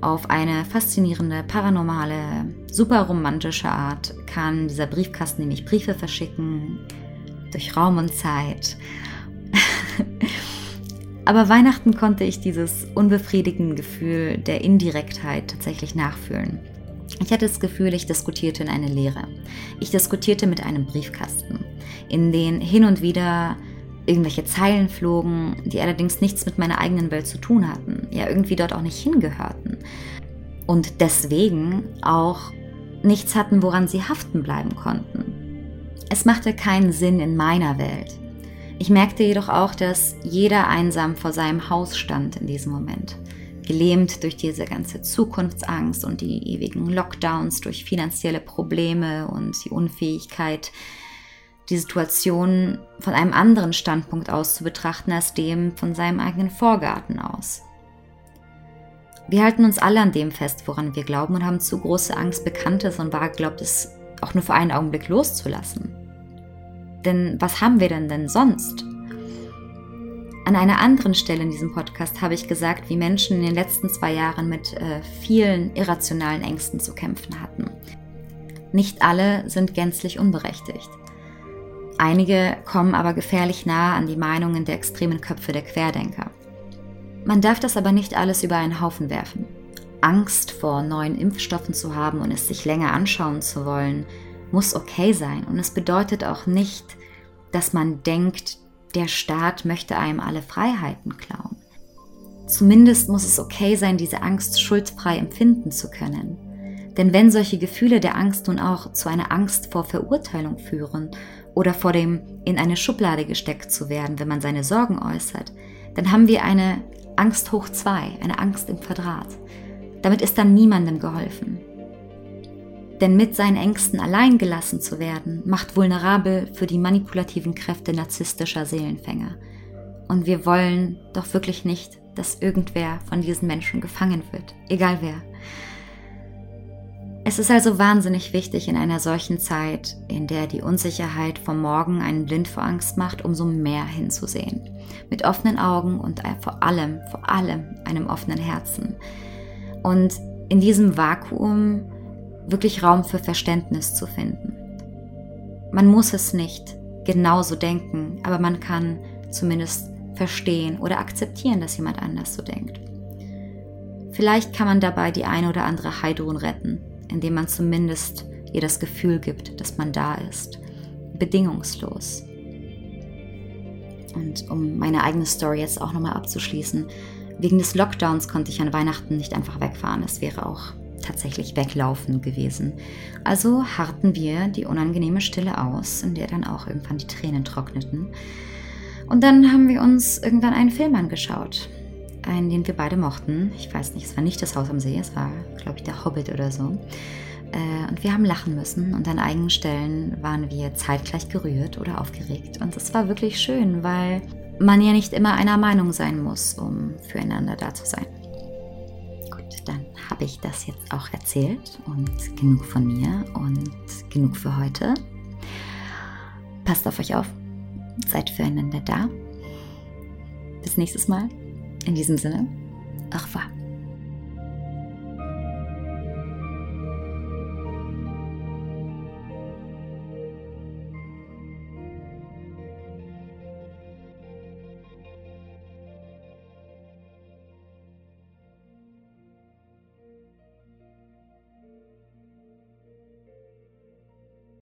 Auf eine faszinierende, paranormale, super romantische Art kann dieser Briefkasten nämlich Briefe verschicken, durch Raum und Zeit. Aber Weihnachten konnte ich dieses unbefriedigende Gefühl der Indirektheit tatsächlich nachfühlen. Ich hatte das Gefühl, ich diskutierte in eine Leere. Ich diskutierte mit einem Briefkasten, in den hin und wieder irgendwelche Zeilen flogen, die allerdings nichts mit meiner eigenen Welt zu tun hatten, ja irgendwie dort auch nicht hingehörten und deswegen auch nichts hatten, woran sie haften bleiben konnten. Es machte keinen Sinn in meiner Welt. Ich merkte jedoch auch, dass jeder einsam vor seinem Haus stand in diesem Moment, gelähmt durch diese ganze Zukunftsangst und die ewigen Lockdowns, durch finanzielle Probleme und die Unfähigkeit, die Situation von einem anderen Standpunkt aus zu betrachten als dem von seinem eigenen Vorgarten aus. Wir halten uns alle an dem fest, woran wir glauben und haben zu große Angst, Bekanntes und Wahrglaubtes auch nur für einen Augenblick loszulassen. Denn was haben wir denn denn sonst? An einer anderen Stelle in diesem Podcast habe ich gesagt, wie Menschen in den letzten zwei Jahren mit äh, vielen irrationalen Ängsten zu kämpfen hatten. Nicht alle sind gänzlich unberechtigt. Einige kommen aber gefährlich nah an die Meinungen der extremen Köpfe der Querdenker. Man darf das aber nicht alles über einen Haufen werfen. Angst vor neuen Impfstoffen zu haben und es sich länger anschauen zu wollen, muss okay sein. Und es bedeutet auch nicht, dass man denkt, der Staat möchte einem alle Freiheiten klauen. Zumindest muss es okay sein, diese Angst schuldfrei empfinden zu können. Denn wenn solche Gefühle der Angst nun auch zu einer Angst vor Verurteilung führen oder vor dem in eine Schublade gesteckt zu werden, wenn man seine Sorgen äußert, dann haben wir eine Angst hoch zwei, eine Angst im Quadrat. Damit ist dann niemandem geholfen. Denn mit seinen Ängsten allein gelassen zu werden, macht vulnerabel für die manipulativen Kräfte narzisstischer Seelenfänger. Und wir wollen doch wirklich nicht, dass irgendwer von diesen Menschen gefangen wird, egal wer. Es ist also wahnsinnig wichtig in einer solchen Zeit, in der die Unsicherheit vom Morgen einen blind vor Angst macht, umso mehr hinzusehen. Mit offenen Augen und vor allem, vor allem einem offenen Herzen. Und in diesem Vakuum wirklich Raum für Verständnis zu finden. Man muss es nicht genauso denken, aber man kann zumindest verstehen oder akzeptieren, dass jemand anders so denkt. Vielleicht kann man dabei die eine oder andere Heidrun retten indem man zumindest ihr das Gefühl gibt, dass man da ist. Bedingungslos. Und um meine eigene Story jetzt auch nochmal abzuschließen, wegen des Lockdowns konnte ich an Weihnachten nicht einfach wegfahren. Es wäre auch tatsächlich weglaufen gewesen. Also harrten wir die unangenehme Stille aus, in der dann auch irgendwann die Tränen trockneten. Und dann haben wir uns irgendwann einen Film angeschaut einen, den wir beide mochten. Ich weiß nicht, es war nicht das Haus am See, es war, glaube ich, der Hobbit oder so. Äh, und wir haben lachen müssen und an einigen Stellen waren wir zeitgleich gerührt oder aufgeregt. Und es war wirklich schön, weil man ja nicht immer einer Meinung sein muss, um füreinander da zu sein. Dann habe ich das jetzt auch erzählt und genug von mir und genug für heute. Passt auf euch auf, seid füreinander da. Bis nächstes Mal. In diesem Sinne, au revoir.